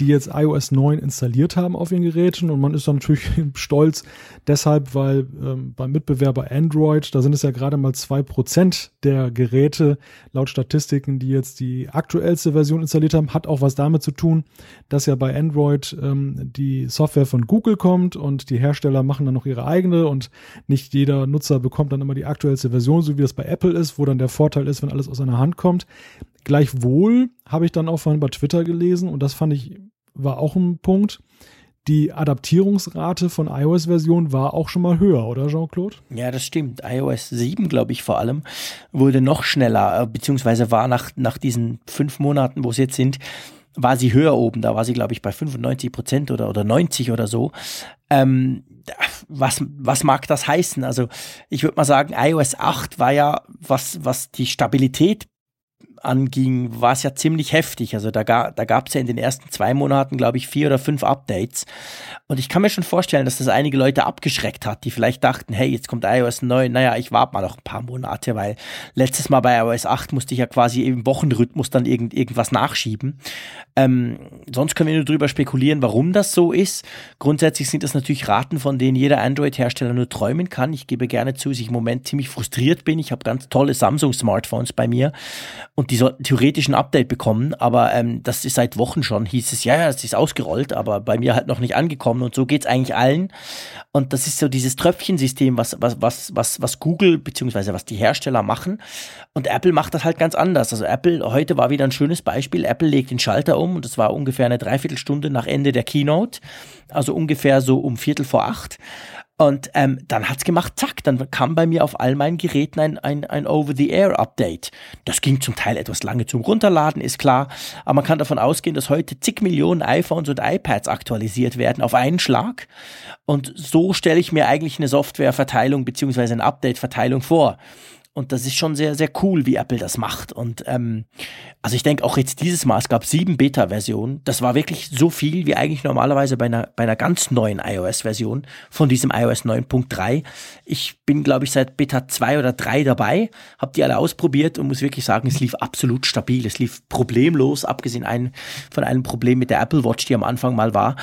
die jetzt iOS 9 installiert haben auf ihren Geräten. Und man ist dann natürlich stolz deshalb, weil ähm, beim Mitbewerber Android, da sind es ja gerade mal zwei Prozent der Geräte laut Statistiken, die jetzt die aktuellste Version installiert haben, hat auch was damit zu tun, dass ja bei Android ähm, die Software von Google kommt und die Hersteller machen dann noch ihre eigene und nicht jeder Nutzer bekommt dann immer die aktuellste Version, so wie das bei Apple ist, wo dann der Vorteil ist, wenn alles aus einer Hand kommt. Gleichwohl habe ich dann auch vorhin bei Twitter gelesen und das fand ich war auch ein Punkt. Die Adaptierungsrate von iOS-Version war auch schon mal höher, oder Jean-Claude? Ja, das stimmt. iOS 7, glaube ich, vor allem, wurde noch schneller, äh, beziehungsweise war nach, nach diesen fünf Monaten, wo es jetzt sind, war sie höher oben. Da war sie, glaube ich, bei 95 Prozent oder, oder 90 oder so. Ähm, was, was mag das heißen? Also ich würde mal sagen, iOS 8 war ja, was, was die Stabilität anging, war es ja ziemlich heftig. Also da, ga, da gab es ja in den ersten zwei Monaten, glaube ich, vier oder fünf Updates. Und ich kann mir schon vorstellen, dass das einige Leute abgeschreckt hat, die vielleicht dachten, hey, jetzt kommt iOS 9, naja, ich warte mal noch ein paar Monate, weil letztes Mal bei iOS 8 musste ich ja quasi im Wochenrhythmus dann irgend, irgendwas nachschieben. Ähm, sonst können wir nur drüber spekulieren, warum das so ist. Grundsätzlich sind das natürlich Raten, von denen jeder Android-Hersteller nur träumen kann. Ich gebe gerne zu, dass ich im Moment ziemlich frustriert bin. Ich habe ganz tolle Samsung-Smartphones bei mir und die sollten theoretisch ein Update bekommen, aber ähm, das ist seit Wochen schon, hieß es, ja, ja, es ist ausgerollt, aber bei mir halt noch nicht angekommen und so geht's eigentlich allen. Und das ist so dieses Tröpfchensystem, was, was, was, was, was Google beziehungsweise was die Hersteller machen. Und Apple macht das halt ganz anders. Also Apple, heute war wieder ein schönes Beispiel, Apple legt den Schalter um und das war ungefähr eine Dreiviertelstunde nach Ende der Keynote, also ungefähr so um Viertel vor acht. Und ähm, dann hat's gemacht, zack, dann kam bei mir auf all meinen Geräten ein, ein, ein Over-the-Air-Update. Das ging zum Teil etwas lange zum Runterladen, ist klar, aber man kann davon ausgehen, dass heute zig Millionen iPhones und iPads aktualisiert werden auf einen Schlag. Und so stelle ich mir eigentlich eine Softwareverteilung beziehungsweise eine Update-Verteilung vor. Und das ist schon sehr, sehr cool, wie Apple das macht. Und ähm, also ich denke auch jetzt dieses Mal, es gab sieben Beta-Versionen. Das war wirklich so viel wie eigentlich normalerweise bei einer, bei einer ganz neuen iOS-Version von diesem iOS 9.3. Ich bin, glaube ich, seit Beta 2 oder 3 dabei, habe die alle ausprobiert und muss wirklich sagen, es lief absolut stabil. Es lief problemlos, abgesehen ein, von einem Problem mit der Apple Watch, die am Anfang mal war.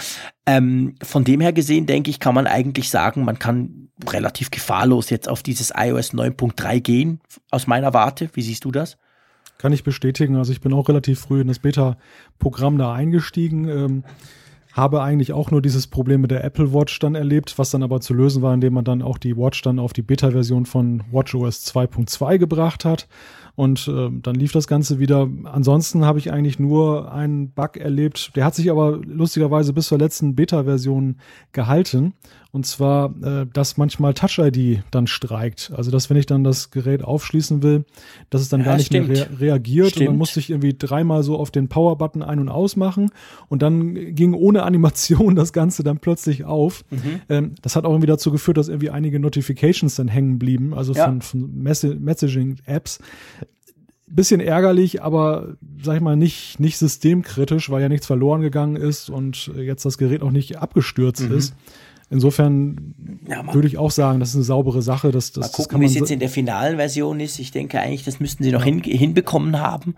Ähm, von dem her gesehen, denke ich, kann man eigentlich sagen, man kann relativ gefahrlos jetzt auf dieses iOS 9.3 gehen, aus meiner Warte. Wie siehst du das? Kann ich bestätigen. Also ich bin auch relativ früh in das Beta-Programm da eingestiegen. Ähm, habe eigentlich auch nur dieses Problem mit der Apple Watch dann erlebt, was dann aber zu lösen war, indem man dann auch die Watch dann auf die Beta-Version von WatchOS 2.2 gebracht hat und äh, dann lief das Ganze wieder. Ansonsten habe ich eigentlich nur einen Bug erlebt. Der hat sich aber lustigerweise bis zur letzten Beta-Version gehalten. Und zwar, äh, dass manchmal Touch ID dann streikt. Also, dass wenn ich dann das Gerät aufschließen will, dass es dann ja, gar nicht stimmt. mehr rea reagiert. Stimmt. Und dann musste ich irgendwie dreimal so auf den Power-Button ein- und ausmachen. Und dann ging ohne Animation das Ganze dann plötzlich auf. Mhm. Ähm, das hat auch irgendwie dazu geführt, dass irgendwie einige Notifications dann hängen blieben, also ja. von, von Messaging-Apps bisschen ärgerlich, aber sag ich mal nicht nicht systemkritisch, weil ja nichts verloren gegangen ist und jetzt das Gerät auch nicht abgestürzt mhm. ist. Insofern ja, würde ich auch sagen, das ist eine saubere Sache. Das, das, mal gucken, wie es jetzt in der finalen Version ist. Ich denke eigentlich, das müssten sie noch hin, hinbekommen haben.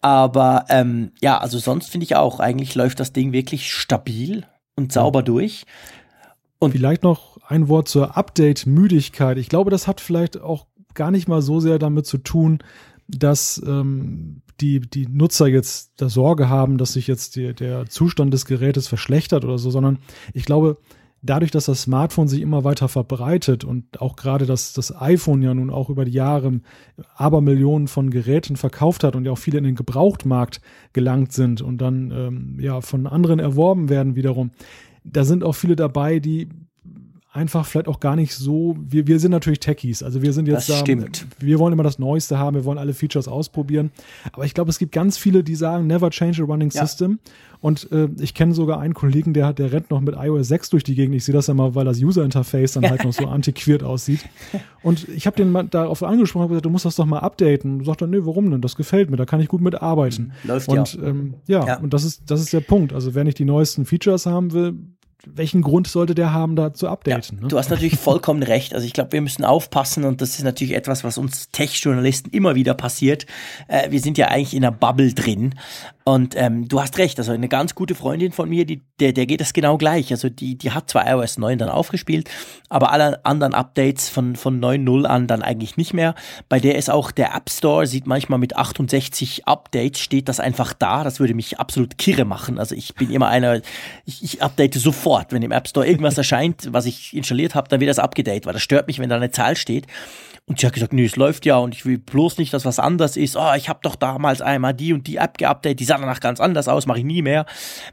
Aber ähm, ja, also sonst finde ich auch, eigentlich läuft das Ding wirklich stabil und sauber durch. Und vielleicht noch ein Wort zur Update-Müdigkeit. Ich glaube, das hat vielleicht auch gar nicht mal so sehr damit zu tun, dass ähm, die, die Nutzer jetzt da Sorge haben, dass sich jetzt die, der Zustand des Gerätes verschlechtert oder so, sondern ich glaube, dadurch, dass das Smartphone sich immer weiter verbreitet und auch gerade das, das iPhone ja nun auch über die Jahre Abermillionen von Geräten verkauft hat und ja auch viele in den Gebrauchtmarkt gelangt sind und dann ähm, ja von anderen erworben werden wiederum, da sind auch viele dabei, die einfach vielleicht auch gar nicht so. Wir, wir sind natürlich Techies, also wir sind jetzt das stimmt. wir wollen immer das Neueste haben, wir wollen alle Features ausprobieren. Aber ich glaube, es gibt ganz viele, die sagen, never change a running ja. system. Und äh, ich kenne sogar einen Kollegen, der, der rennt noch mit iOS 6 durch die Gegend. Ich sehe das ja mal, weil das User-Interface dann halt noch so antiquiert aussieht. Und ich habe den mal darauf angesprochen, habe gesagt, du musst das doch mal updaten. Und sagt er, nee, warum denn? Das gefällt mir, da kann ich gut mitarbeiten. Läuft und, ja. Ähm, ja, ja, und das ist, das ist der Punkt. Also wenn ich die neuesten Features haben will, welchen Grund sollte der haben, da zu updaten? Ja, ne? Du hast natürlich vollkommen recht. Also ich glaube, wir müssen aufpassen und das ist natürlich etwas, was uns Tech-Journalisten immer wieder passiert. Äh, wir sind ja eigentlich in einer Bubble drin und ähm, du hast recht, also eine ganz gute Freundin von mir, die, der, der geht das genau gleich. Also die, die hat zwar iOS 9 dann aufgespielt, aber alle anderen Updates von, von 9.0 an dann eigentlich nicht mehr. Bei der ist auch der App Store, sieht manchmal mit 68 Updates, steht das einfach da. Das würde mich absolut kirre machen. Also ich bin immer einer, ich, ich update sofort. Wenn im App Store irgendwas erscheint, was ich installiert habe, dann wird das abgedatet, weil das stört mich, wenn da eine Zahl steht. Und sie hat gesagt, nee, es läuft ja und ich will bloß nicht, dass was anders ist. Oh, ich habe doch damals einmal die und die App geupdatet, die sah danach ganz anders aus, mache ich nie mehr.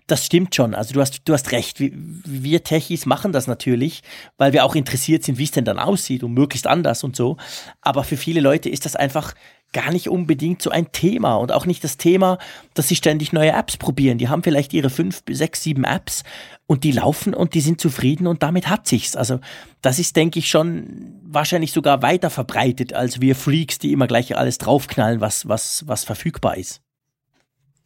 Das stimmt schon. Also du hast, du hast recht. Wir Techies machen das natürlich, weil wir auch interessiert sind, wie es denn dann aussieht und möglichst anders und so. Aber für viele Leute ist das einfach gar nicht unbedingt so ein Thema und auch nicht das Thema, dass sie ständig neue Apps probieren. Die haben vielleicht ihre fünf, sechs, sieben Apps und die laufen und die sind zufrieden und damit hat sich's. Also das ist, denke ich, schon wahrscheinlich sogar weiter verbreitet als wir Freaks, die immer gleich alles draufknallen, was, was, was verfügbar ist.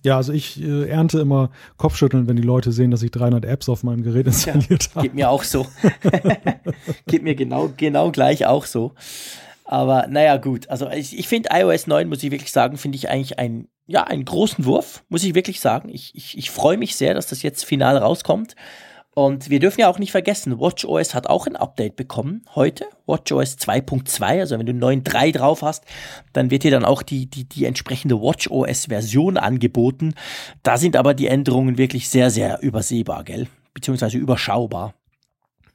Ja, also ich äh, ernte immer Kopfschütteln, wenn die Leute sehen, dass ich 300 Apps auf meinem Gerät installiert ja, habe. Geht mir auch so. geht mir genau, genau gleich auch so. Aber naja, gut. Also ich, ich finde iOS 9, muss ich wirklich sagen, finde ich eigentlich ein, ja, einen großen Wurf, muss ich wirklich sagen. Ich, ich, ich freue mich sehr, dass das jetzt final rauskommt. Und wir dürfen ja auch nicht vergessen, WatchOS hat auch ein Update bekommen heute, WatchOS 2.2. Also wenn du 9.3 drauf hast, dann wird dir dann auch die, die, die entsprechende WatchOS-Version angeboten. Da sind aber die Änderungen wirklich sehr, sehr übersehbar, gell? Beziehungsweise überschaubar.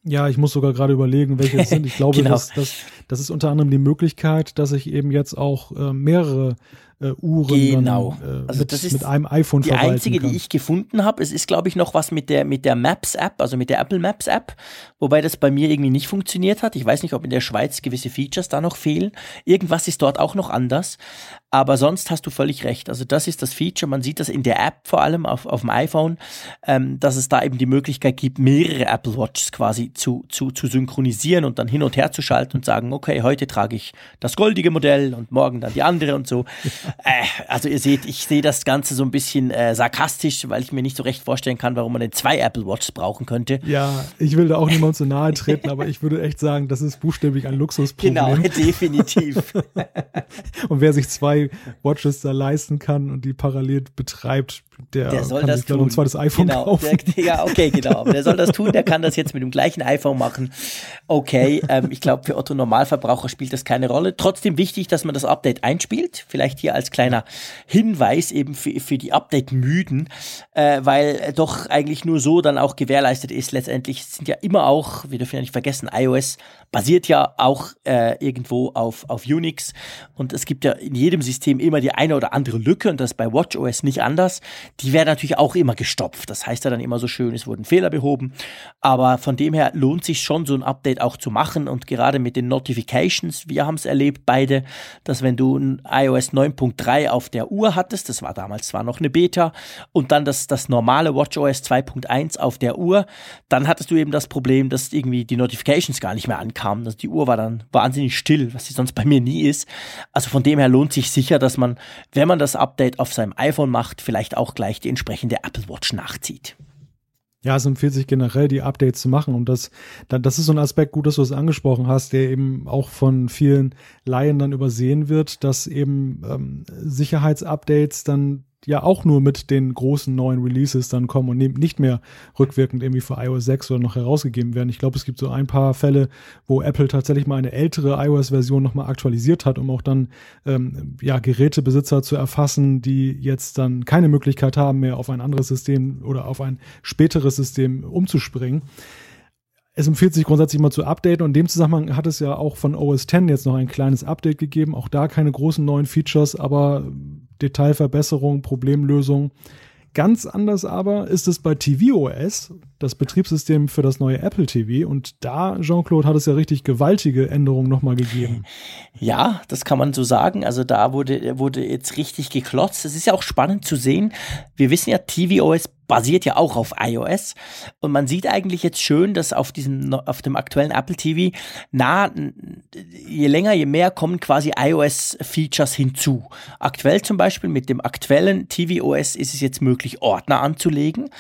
Ja, ich muss sogar gerade überlegen, welche es sind. Ich glaube, genau. das, das, das ist unter anderem die Möglichkeit, dass ich eben jetzt auch äh, mehrere äh, Uhren genau. dann, äh, also mit, das ist mit einem iPhone Die einzige, kann. die ich gefunden habe, es ist, glaube ich, noch was mit der, mit der Maps-App, also mit der Apple Maps-App, wobei das bei mir irgendwie nicht funktioniert hat. Ich weiß nicht, ob in der Schweiz gewisse Features da noch fehlen. Irgendwas ist dort auch noch anders. Aber sonst hast du völlig recht. Also das ist das Feature. Man sieht das in der App vor allem auf, auf dem iPhone, ähm, dass es da eben die Möglichkeit gibt, mehrere Apple Watches quasi zu, zu, zu synchronisieren und dann hin und her zu schalten und sagen, okay, heute trage ich das goldige Modell und morgen dann die andere und so. Äh, also ihr seht, ich sehe das Ganze so ein bisschen äh, sarkastisch, weil ich mir nicht so recht vorstellen kann, warum man denn zwei Apple Watches brauchen könnte. Ja, ich will da auch niemand so nahe treten, aber ich würde echt sagen, das ist buchstäblich ein Luxusproblem. Genau, definitiv. und wer sich zwei Watches da leisten kann und die parallel betreibt, der, der soll das tun. ein zweites iPhone genau, kaufen. Der, ja, okay, genau. Aber der soll das tun, der kann das jetzt mit dem gleichen iPhone machen. Okay, ähm, ich glaube, für Otto Normalverbraucher spielt das keine Rolle. Trotzdem wichtig, dass man das Update einspielt. Vielleicht hier als kleiner Hinweis eben für, für die Update-Müden, äh, weil doch eigentlich nur so dann auch gewährleistet ist. Letztendlich sind ja immer auch, wir dürfen ja nicht vergessen, iOS basiert ja auch äh, irgendwo auf, auf Unix und es gibt ja in jedem System immer die eine oder andere Lücke und das ist bei WatchOS nicht anders die werden natürlich auch immer gestopft. Das heißt ja dann immer so schön, es wurden Fehler behoben. Aber von dem her lohnt sich schon, so ein Update auch zu machen. Und gerade mit den Notifications, wir haben es erlebt, beide, dass wenn du ein iOS 9.3 auf der Uhr hattest, das war damals zwar noch eine Beta, und dann das, das normale WatchOS 2.1 auf der Uhr, dann hattest du eben das Problem, dass irgendwie die Notifications gar nicht mehr ankamen. Also die Uhr war dann wahnsinnig still, was sie sonst bei mir nie ist. Also von dem her lohnt sich sicher, dass man, wenn man das Update auf seinem iPhone macht, vielleicht auch gleich die entsprechende Apple Watch nachzieht. Ja, es empfiehlt sich generell, die Updates zu machen. Und das, das ist so ein Aspekt, gut, dass du es angesprochen hast, der eben auch von vielen Laien dann übersehen wird, dass eben ähm, Sicherheitsupdates dann ja auch nur mit den großen neuen Releases dann kommen und nicht mehr rückwirkend irgendwie für iOS 6 oder noch herausgegeben werden. Ich glaube, es gibt so ein paar Fälle, wo Apple tatsächlich mal eine ältere iOS-Version nochmal aktualisiert hat, um auch dann ähm, ja Gerätebesitzer zu erfassen, die jetzt dann keine Möglichkeit haben, mehr auf ein anderes System oder auf ein späteres System umzuspringen es empfiehlt sich grundsätzlich mal zu updaten und in dem Zusammenhang hat es ja auch von OS X jetzt noch ein kleines Update gegeben. Auch da keine großen neuen Features, aber Detailverbesserung, Problemlösung. Ganz anders aber ist es bei tvOS, das Betriebssystem für das neue Apple TV. Und da, Jean-Claude, hat es ja richtig gewaltige Änderungen nochmal gegeben. Ja, das kann man so sagen. Also da wurde, wurde jetzt richtig geklotzt. Es ist ja auch spannend zu sehen. Wir wissen ja, tvOS basiert ja auch auf iOS. Und man sieht eigentlich jetzt schön, dass auf diesem, auf dem aktuellen Apple TV, na, je länger, je mehr kommen quasi iOS-Features hinzu. Aktuell zum Beispiel mit dem aktuellen tvOS ist es jetzt möglich, Ordner anzulegen.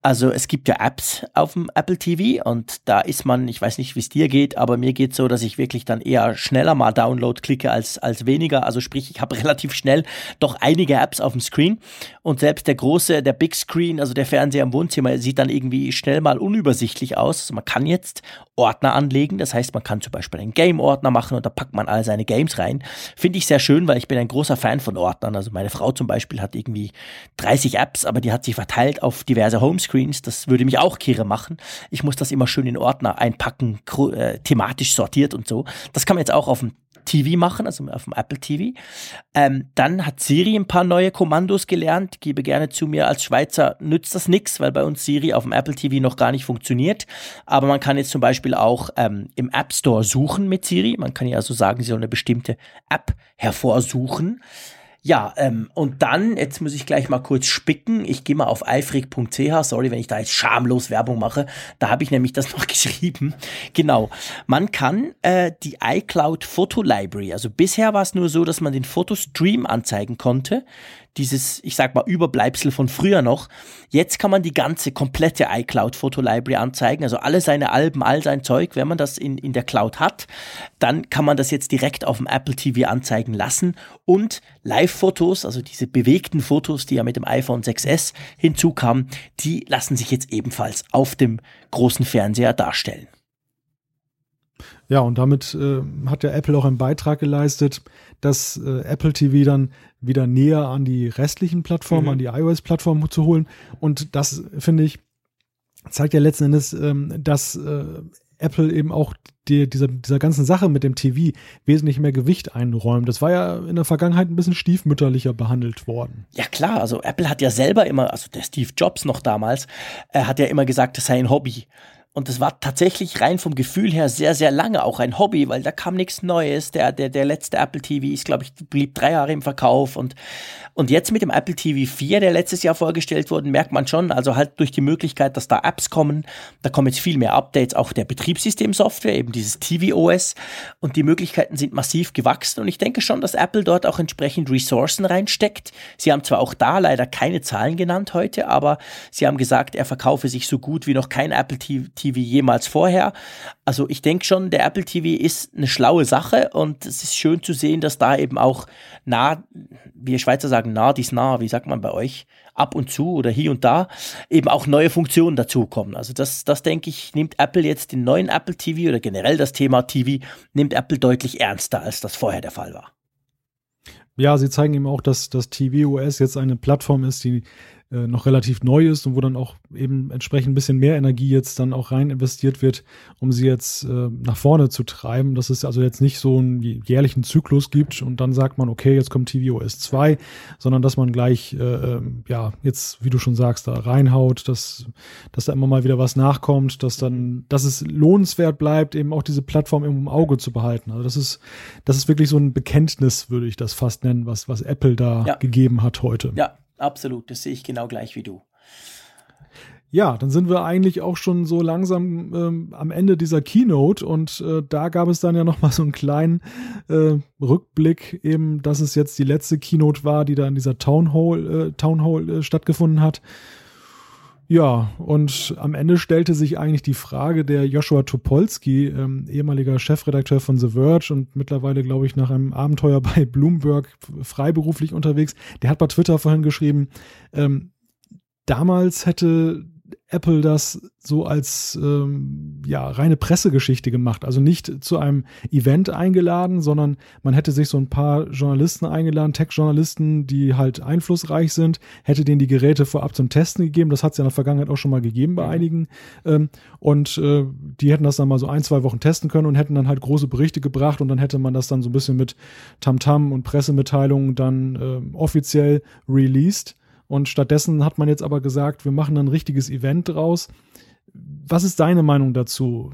Also es gibt ja Apps auf dem Apple TV und da ist man, ich weiß nicht, wie es dir geht, aber mir geht so, dass ich wirklich dann eher schneller mal Download klicke als, als weniger. Also sprich, ich habe relativ schnell doch einige Apps auf dem Screen und selbst der große, der Big Screen, also der Fernseher im Wohnzimmer, sieht dann irgendwie schnell mal unübersichtlich aus. Also man kann jetzt Ordner anlegen, das heißt, man kann zum Beispiel einen Game-Ordner machen und da packt man all seine Games rein. Finde ich sehr schön, weil ich bin ein großer Fan von Ordnern. Also meine Frau zum Beispiel hat irgendwie 30 Apps, aber die hat sie verteilt auf diverse Homescreens Screens, das würde mich auch Kehre machen. Ich muss das immer schön in Ordner einpacken, äh, thematisch sortiert und so. Das kann man jetzt auch auf dem TV machen, also auf dem Apple TV. Ähm, dann hat Siri ein paar neue Kommandos gelernt. Gebe gerne zu mir, als Schweizer nützt das nichts, weil bei uns Siri auf dem Apple TV noch gar nicht funktioniert. Aber man kann jetzt zum Beispiel auch ähm, im App Store suchen mit Siri. Man kann ja also sagen, sie soll eine bestimmte App hervorsuchen. Ja, ähm, und dann, jetzt muss ich gleich mal kurz spicken. Ich gehe mal auf eifrig.ch. Sorry, wenn ich da jetzt schamlos Werbung mache. Da habe ich nämlich das noch geschrieben. Genau. Man kann äh, die iCloud Photo Library, also bisher war es nur so, dass man den Fotostream anzeigen konnte dieses, ich sag mal, Überbleibsel von früher noch. Jetzt kann man die ganze komplette iCloud Photo Library anzeigen, also alle seine Alben, all sein Zeug, wenn man das in, in der Cloud hat, dann kann man das jetzt direkt auf dem Apple TV anzeigen lassen und Live-Fotos, also diese bewegten Fotos, die ja mit dem iPhone 6S hinzukamen, die lassen sich jetzt ebenfalls auf dem großen Fernseher darstellen. Ja, und damit äh, hat ja Apple auch einen Beitrag geleistet, dass äh, Apple TV dann wieder näher an die restlichen Plattformen, mhm. an die iOS-Plattformen zu holen. Und das, finde ich, zeigt ja letzten Endes, ähm, dass äh, Apple eben auch die, dieser, dieser ganzen Sache mit dem TV wesentlich mehr Gewicht einräumt. Das war ja in der Vergangenheit ein bisschen stiefmütterlicher behandelt worden. Ja klar, also Apple hat ja selber immer, also der Steve Jobs noch damals, er hat ja immer gesagt, das sei ein Hobby. Und das war tatsächlich rein vom Gefühl her sehr, sehr lange auch ein Hobby, weil da kam nichts Neues. Der, der, der letzte Apple TV ist, glaube ich, blieb drei Jahre im Verkauf. Und, und jetzt mit dem Apple TV 4, der letztes Jahr vorgestellt wurde, merkt man schon, also halt durch die Möglichkeit, dass da Apps kommen, da kommen jetzt viel mehr Updates, auch der Betriebssystemsoftware, eben dieses TV-OS. Und die Möglichkeiten sind massiv gewachsen. Und ich denke schon, dass Apple dort auch entsprechend Ressourcen reinsteckt. Sie haben zwar auch da leider keine Zahlen genannt heute, aber sie haben gesagt, er verkaufe sich so gut wie noch kein Apple TV TV jemals vorher. Also ich denke schon, der Apple TV ist eine schlaue Sache und es ist schön zu sehen, dass da eben auch nah, wie Schweizer sagen, nah dies nah, wie sagt man bei euch, ab und zu oder hier und da eben auch neue Funktionen dazukommen. Also das, das denke ich, nimmt Apple jetzt den neuen Apple TV oder generell das Thema TV, nimmt Apple deutlich ernster, als das vorher der Fall war. Ja, sie zeigen eben auch, dass das tvOS jetzt eine Plattform ist, die äh, noch relativ neu ist und wo dann auch eben entsprechend ein bisschen mehr Energie jetzt dann auch rein investiert wird, um sie jetzt äh, nach vorne zu treiben, dass es also jetzt nicht so einen jährlichen Zyklus gibt und dann sagt man, okay, jetzt kommt tvOS 2, sondern dass man gleich, äh, ähm, ja, jetzt, wie du schon sagst, da reinhaut, dass, dass da immer mal wieder was nachkommt, dass dann, dass es lohnenswert bleibt, eben auch diese Plattform im Auge zu behalten. Also das ist, das ist wirklich so ein Bekenntnis, würde ich das fast nennen, was, was Apple da ja. gegeben hat heute. Ja, absolut. Das sehe ich genau gleich wie du. Ja, dann sind wir eigentlich auch schon so langsam ähm, am Ende dieser Keynote und äh, da gab es dann ja noch mal so einen kleinen äh, Rückblick eben, dass es jetzt die letzte Keynote war, die da in dieser Town Hall, äh, Town Hall äh, stattgefunden hat. Ja, und am Ende stellte sich eigentlich die Frage der Joshua Topolsky, ähm, ehemaliger Chefredakteur von The Verge und mittlerweile, glaube ich, nach einem Abenteuer bei Bloomberg freiberuflich unterwegs. Der hat bei Twitter vorhin geschrieben, ähm, damals hätte Apple das so als ähm, ja reine Pressegeschichte gemacht. Also nicht zu einem Event eingeladen, sondern man hätte sich so ein paar Journalisten eingeladen, Tech-Journalisten, die halt einflussreich sind, hätte denen die Geräte vorab zum Testen gegeben. Das hat es ja in der Vergangenheit auch schon mal gegeben bei mhm. einigen. Ähm, und äh, die hätten das dann mal so ein, zwei Wochen testen können und hätten dann halt große Berichte gebracht und dann hätte man das dann so ein bisschen mit Tamtam -Tam und Pressemitteilungen dann äh, offiziell released. Und stattdessen hat man jetzt aber gesagt, wir machen ein richtiges Event draus. Was ist deine Meinung dazu?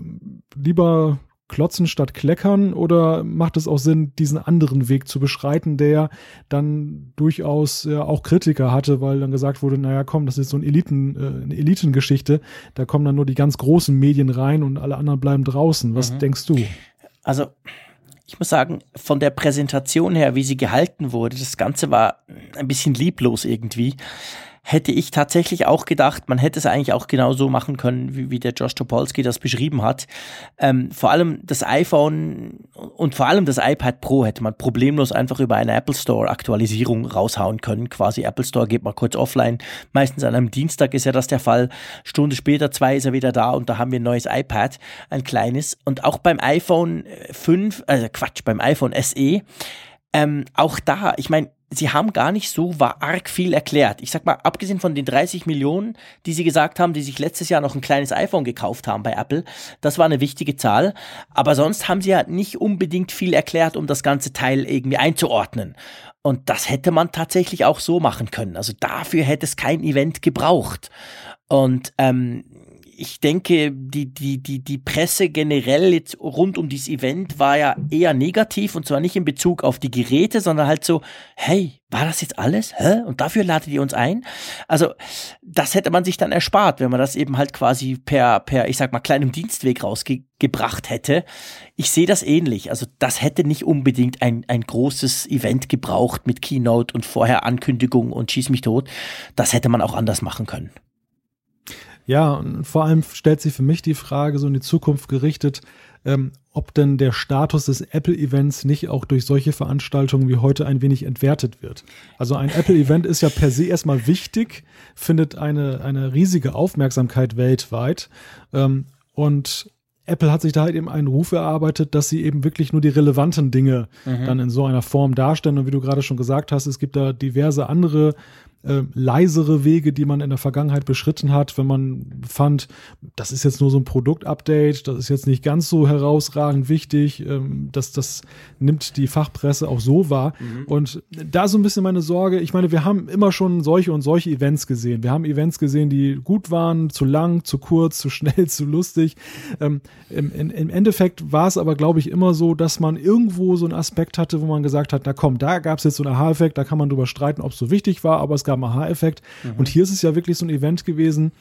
Lieber klotzen statt kleckern oder macht es auch Sinn, diesen anderen Weg zu beschreiten, der dann durchaus ja auch Kritiker hatte, weil dann gesagt wurde, naja, komm, das ist so ein Eliten, äh, eine Elitengeschichte, da kommen dann nur die ganz großen Medien rein und alle anderen bleiben draußen. Was mhm. denkst du? Also ich muss sagen, von der Präsentation her, wie sie gehalten wurde, das Ganze war ein bisschen lieblos irgendwie hätte ich tatsächlich auch gedacht, man hätte es eigentlich auch genau so machen können, wie, wie der Josh Topolsky das beschrieben hat. Ähm, vor allem das iPhone und vor allem das iPad Pro hätte man problemlos einfach über eine Apple Store Aktualisierung raushauen können. Quasi Apple Store geht mal kurz offline. Meistens an einem Dienstag ist ja das der Fall. Stunde später, zwei ist er wieder da und da haben wir ein neues iPad, ein kleines. Und auch beim iPhone 5, also Quatsch, beim iPhone SE, ähm, auch da, ich meine, sie haben gar nicht so arg viel erklärt. Ich sag mal, abgesehen von den 30 Millionen, die sie gesagt haben, die sich letztes Jahr noch ein kleines iPhone gekauft haben bei Apple, das war eine wichtige Zahl. Aber sonst haben sie ja nicht unbedingt viel erklärt, um das ganze Teil irgendwie einzuordnen. Und das hätte man tatsächlich auch so machen können. Also dafür hätte es kein Event gebraucht. Und ähm, ich denke, die, die, die, die Presse generell jetzt rund um dieses Event war ja eher negativ und zwar nicht in Bezug auf die Geräte, sondern halt so, hey, war das jetzt alles? Hä? Und dafür ladet ihr uns ein? Also, das hätte man sich dann erspart, wenn man das eben halt quasi per, per, ich sag mal, kleinem Dienstweg rausgebracht hätte. Ich sehe das ähnlich. Also, das hätte nicht unbedingt ein, ein großes Event gebraucht mit Keynote und vorher Ankündigung und schieß mich tot. Das hätte man auch anders machen können. Ja, und vor allem stellt sich für mich die Frage, so in die Zukunft gerichtet, ähm, ob denn der Status des Apple-Events nicht auch durch solche Veranstaltungen wie heute ein wenig entwertet wird. Also ein Apple-Event ist ja per se erstmal wichtig, findet eine, eine riesige Aufmerksamkeit weltweit. Ähm, und Apple hat sich da halt eben einen Ruf erarbeitet, dass sie eben wirklich nur die relevanten Dinge mhm. dann in so einer Form darstellen. Und wie du gerade schon gesagt hast, es gibt da diverse andere äh, leisere Wege, die man in der Vergangenheit beschritten hat, wenn man fand, das ist jetzt nur so ein Produktupdate, das ist jetzt nicht ganz so herausragend wichtig, ähm, dass das nimmt die Fachpresse auch so wahr. Mhm. Und da so ein bisschen meine Sorge, ich meine, wir haben immer schon solche und solche Events gesehen. Wir haben Events gesehen, die gut waren, zu lang, zu kurz, zu schnell, zu lustig. Ähm, im, Im Endeffekt war es aber, glaube ich, immer so, dass man irgendwo so einen Aspekt hatte, wo man gesagt hat, na komm, da gab es jetzt so einen Aha-Effekt, da kann man drüber streiten, ob es so wichtig war, aber es gab einen Aha-Effekt. Mhm. Und hier ist es ja wirklich so ein Event gewesen,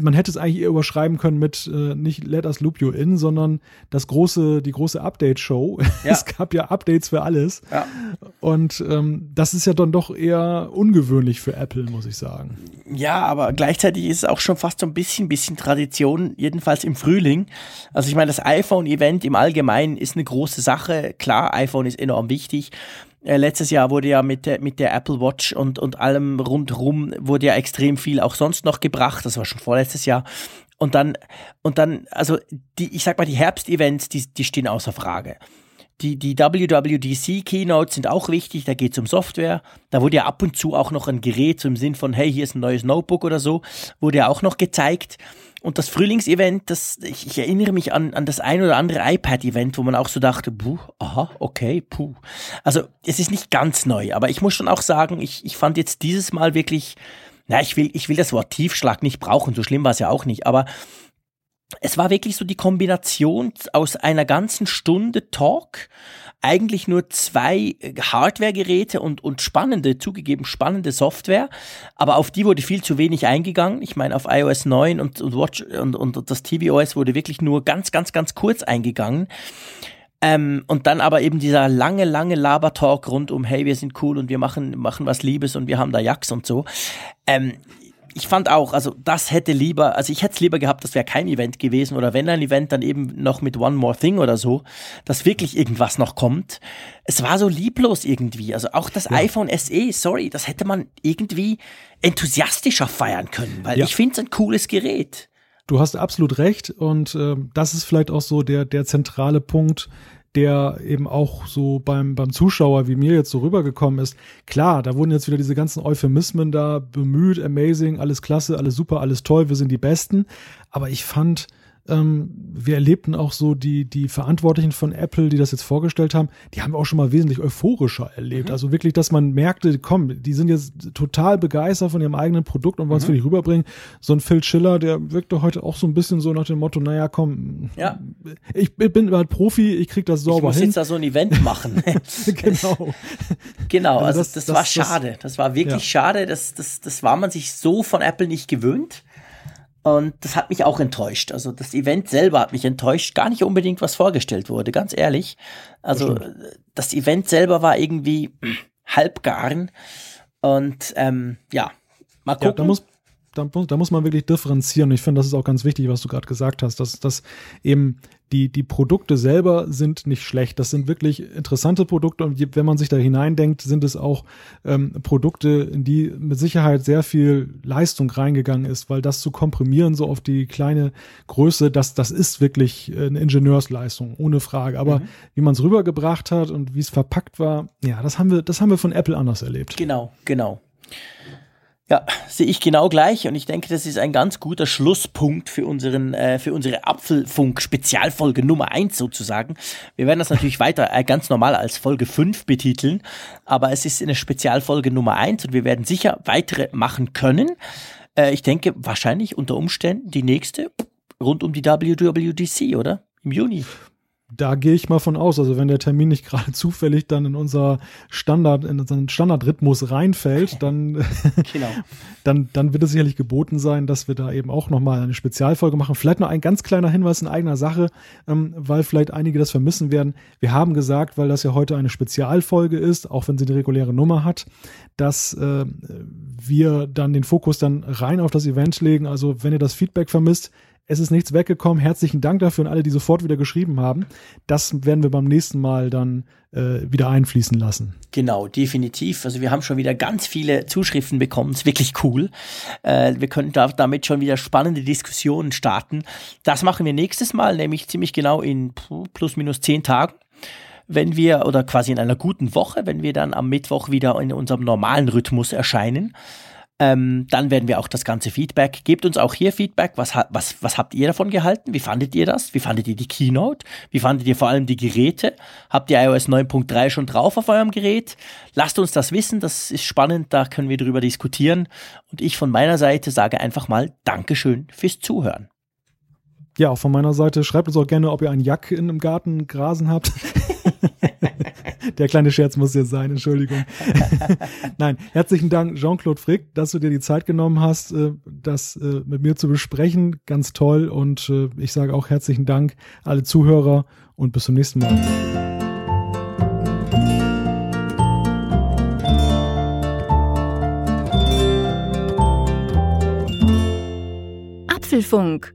man hätte es eigentlich eher überschreiben können mit äh, nicht Let Us Loop You In, sondern das große, die große Update-Show. Ja. Es gab ja Updates für alles. Ja. Und ähm, das ist ja dann doch eher ungewöhnlich für Apple, muss ich sagen. Ja, aber gleichzeitig ist es auch schon fast so ein bisschen, bisschen Tradition, jedenfalls im Frühling. Also ich meine, das iPhone-Event im Allgemeinen ist eine große Sache. Klar, iPhone ist enorm wichtig. Äh, letztes Jahr wurde ja mit der, mit der Apple Watch und, und allem rundherum wurde ja extrem viel auch sonst noch gebracht. Das war schon vorletztes Jahr. Und dann, und dann, also die, ich sag mal, die Herbstevents, die, die stehen außer Frage. Die, die WWDC Keynotes sind auch wichtig, da geht es um Software. Da wurde ja ab und zu auch noch ein Gerät im Sinn von, hey, hier ist ein neues Notebook oder so, wurde ja auch noch gezeigt. Und das Frühlingsevent, das, ich, ich erinnere mich an, an das ein oder andere iPad-Event, wo man auch so dachte, puh, aha, okay, puh. Also es ist nicht ganz neu, aber ich muss schon auch sagen, ich, ich fand jetzt dieses Mal wirklich, na, ich will, ich will das Wort Tiefschlag nicht brauchen, so schlimm war es ja auch nicht, aber es war wirklich so die Kombination aus einer ganzen Stunde Talk, eigentlich nur zwei äh, Hardware-Geräte und, und spannende, zugegeben spannende Software, aber auf die wurde viel zu wenig eingegangen. Ich meine, auf iOS 9 und, und Watch und, und das tvOS wurde wirklich nur ganz, ganz, ganz kurz eingegangen. Ähm, und dann aber eben dieser lange, lange Labertalk rund um, hey, wir sind cool und wir machen, machen was Liebes und wir haben da Jacks und so. Ähm, ich fand auch, also das hätte lieber, also ich hätte es lieber gehabt, das wäre kein Event gewesen oder wenn ein Event, dann eben noch mit One More Thing oder so, dass wirklich irgendwas noch kommt. Es war so lieblos irgendwie. Also auch das ja. iPhone SE, sorry, das hätte man irgendwie enthusiastischer feiern können, weil ja. ich finde es ein cooles Gerät. Du hast absolut recht und äh, das ist vielleicht auch so der, der zentrale Punkt, der eben auch so beim, beim Zuschauer wie mir jetzt so rübergekommen ist. Klar, da wurden jetzt wieder diese ganzen Euphemismen da bemüht, amazing, alles klasse, alles super, alles toll, wir sind die Besten. Aber ich fand, ähm, wir erlebten auch so die, die Verantwortlichen von Apple, die das jetzt vorgestellt haben, die haben auch schon mal wesentlich euphorischer erlebt. Mhm. Also wirklich, dass man merkte, komm, die sind jetzt total begeistert von ihrem eigenen Produkt und wollen es mhm. wirklich rüberbringen. So ein Phil Schiller, der wirkte heute auch so ein bisschen so nach dem Motto, naja, komm, ja. ich, ich bin halt Profi, ich krieg das sauber hin. Ich muss hin. jetzt da so ein Event machen. genau. Genau, also, also das, das, das, war schade. Das war wirklich ja. schade. Das, das, das war man sich so von Apple nicht gewöhnt. Und das hat mich auch enttäuscht. Also das Event selber hat mich enttäuscht. Gar nicht unbedingt, was vorgestellt wurde, ganz ehrlich. Also das, das Event selber war irgendwie halbgaren. Und ähm, ja, mal gucken. Ja, da muss, da, da muss man wirklich differenzieren. Ich finde, das ist auch ganz wichtig, was du gerade gesagt hast, dass, dass eben die, die Produkte selber sind nicht schlecht. Das sind wirklich interessante Produkte und wenn man sich da hineindenkt, sind es auch ähm, Produkte, in die mit Sicherheit sehr viel Leistung reingegangen ist, weil das zu komprimieren so auf die kleine Größe, das, das ist wirklich eine Ingenieursleistung, ohne Frage. Aber mhm. wie man es rübergebracht hat und wie es verpackt war, ja, das haben wir, das haben wir von Apple anders erlebt. Genau, genau. Ja, sehe ich genau gleich und ich denke, das ist ein ganz guter Schlusspunkt für unseren äh, für unsere Apfelfunk Spezialfolge Nummer eins sozusagen. Wir werden das natürlich weiter äh, ganz normal als Folge fünf betiteln, aber es ist eine Spezialfolge Nummer eins und wir werden sicher weitere machen können. Äh, ich denke wahrscheinlich unter Umständen die nächste rund um die WWDC, oder? Im Juni da gehe ich mal von aus. Also wenn der Termin nicht gerade zufällig dann in unser Standard, in unseren Standardrhythmus reinfällt, dann, genau. dann, dann wird es sicherlich geboten sein, dass wir da eben auch nochmal eine Spezialfolge machen. Vielleicht noch ein ganz kleiner Hinweis in eigener Sache, ähm, weil vielleicht einige das vermissen werden. Wir haben gesagt, weil das ja heute eine Spezialfolge ist, auch wenn sie die reguläre Nummer hat, dass äh, wir dann den Fokus dann rein auf das Event legen. Also wenn ihr das Feedback vermisst, es ist nichts weggekommen. Herzlichen Dank dafür und alle, die sofort wieder geschrieben haben. Das werden wir beim nächsten Mal dann äh, wieder einfließen lassen. Genau, definitiv. Also wir haben schon wieder ganz viele Zuschriften bekommen. Ist wirklich cool. Äh, wir können da, damit schon wieder spannende Diskussionen starten. Das machen wir nächstes Mal, nämlich ziemlich genau in plus minus zehn Tagen wenn wir, oder quasi in einer guten Woche, wenn wir dann am Mittwoch wieder in unserem normalen Rhythmus erscheinen. Ähm, dann werden wir auch das ganze Feedback. Gebt uns auch hier Feedback. Was, was, was habt ihr davon gehalten? Wie fandet ihr das? Wie fandet ihr die Keynote? Wie fandet ihr vor allem die Geräte? Habt ihr iOS 9.3 schon drauf auf eurem Gerät? Lasst uns das wissen. Das ist spannend. Da können wir drüber diskutieren. Und ich von meiner Seite sage einfach mal Dankeschön fürs Zuhören. Ja, auch von meiner Seite schreibt uns auch gerne, ob ihr einen Jack in einem Garten grasen habt. Der kleine Scherz muss jetzt sein, Entschuldigung. Nein, herzlichen Dank, Jean-Claude Frick, dass du dir die Zeit genommen hast, äh, das äh, mit mir zu besprechen. Ganz toll. Und äh, ich sage auch herzlichen Dank alle Zuhörer und bis zum nächsten Mal. Apfelfunk,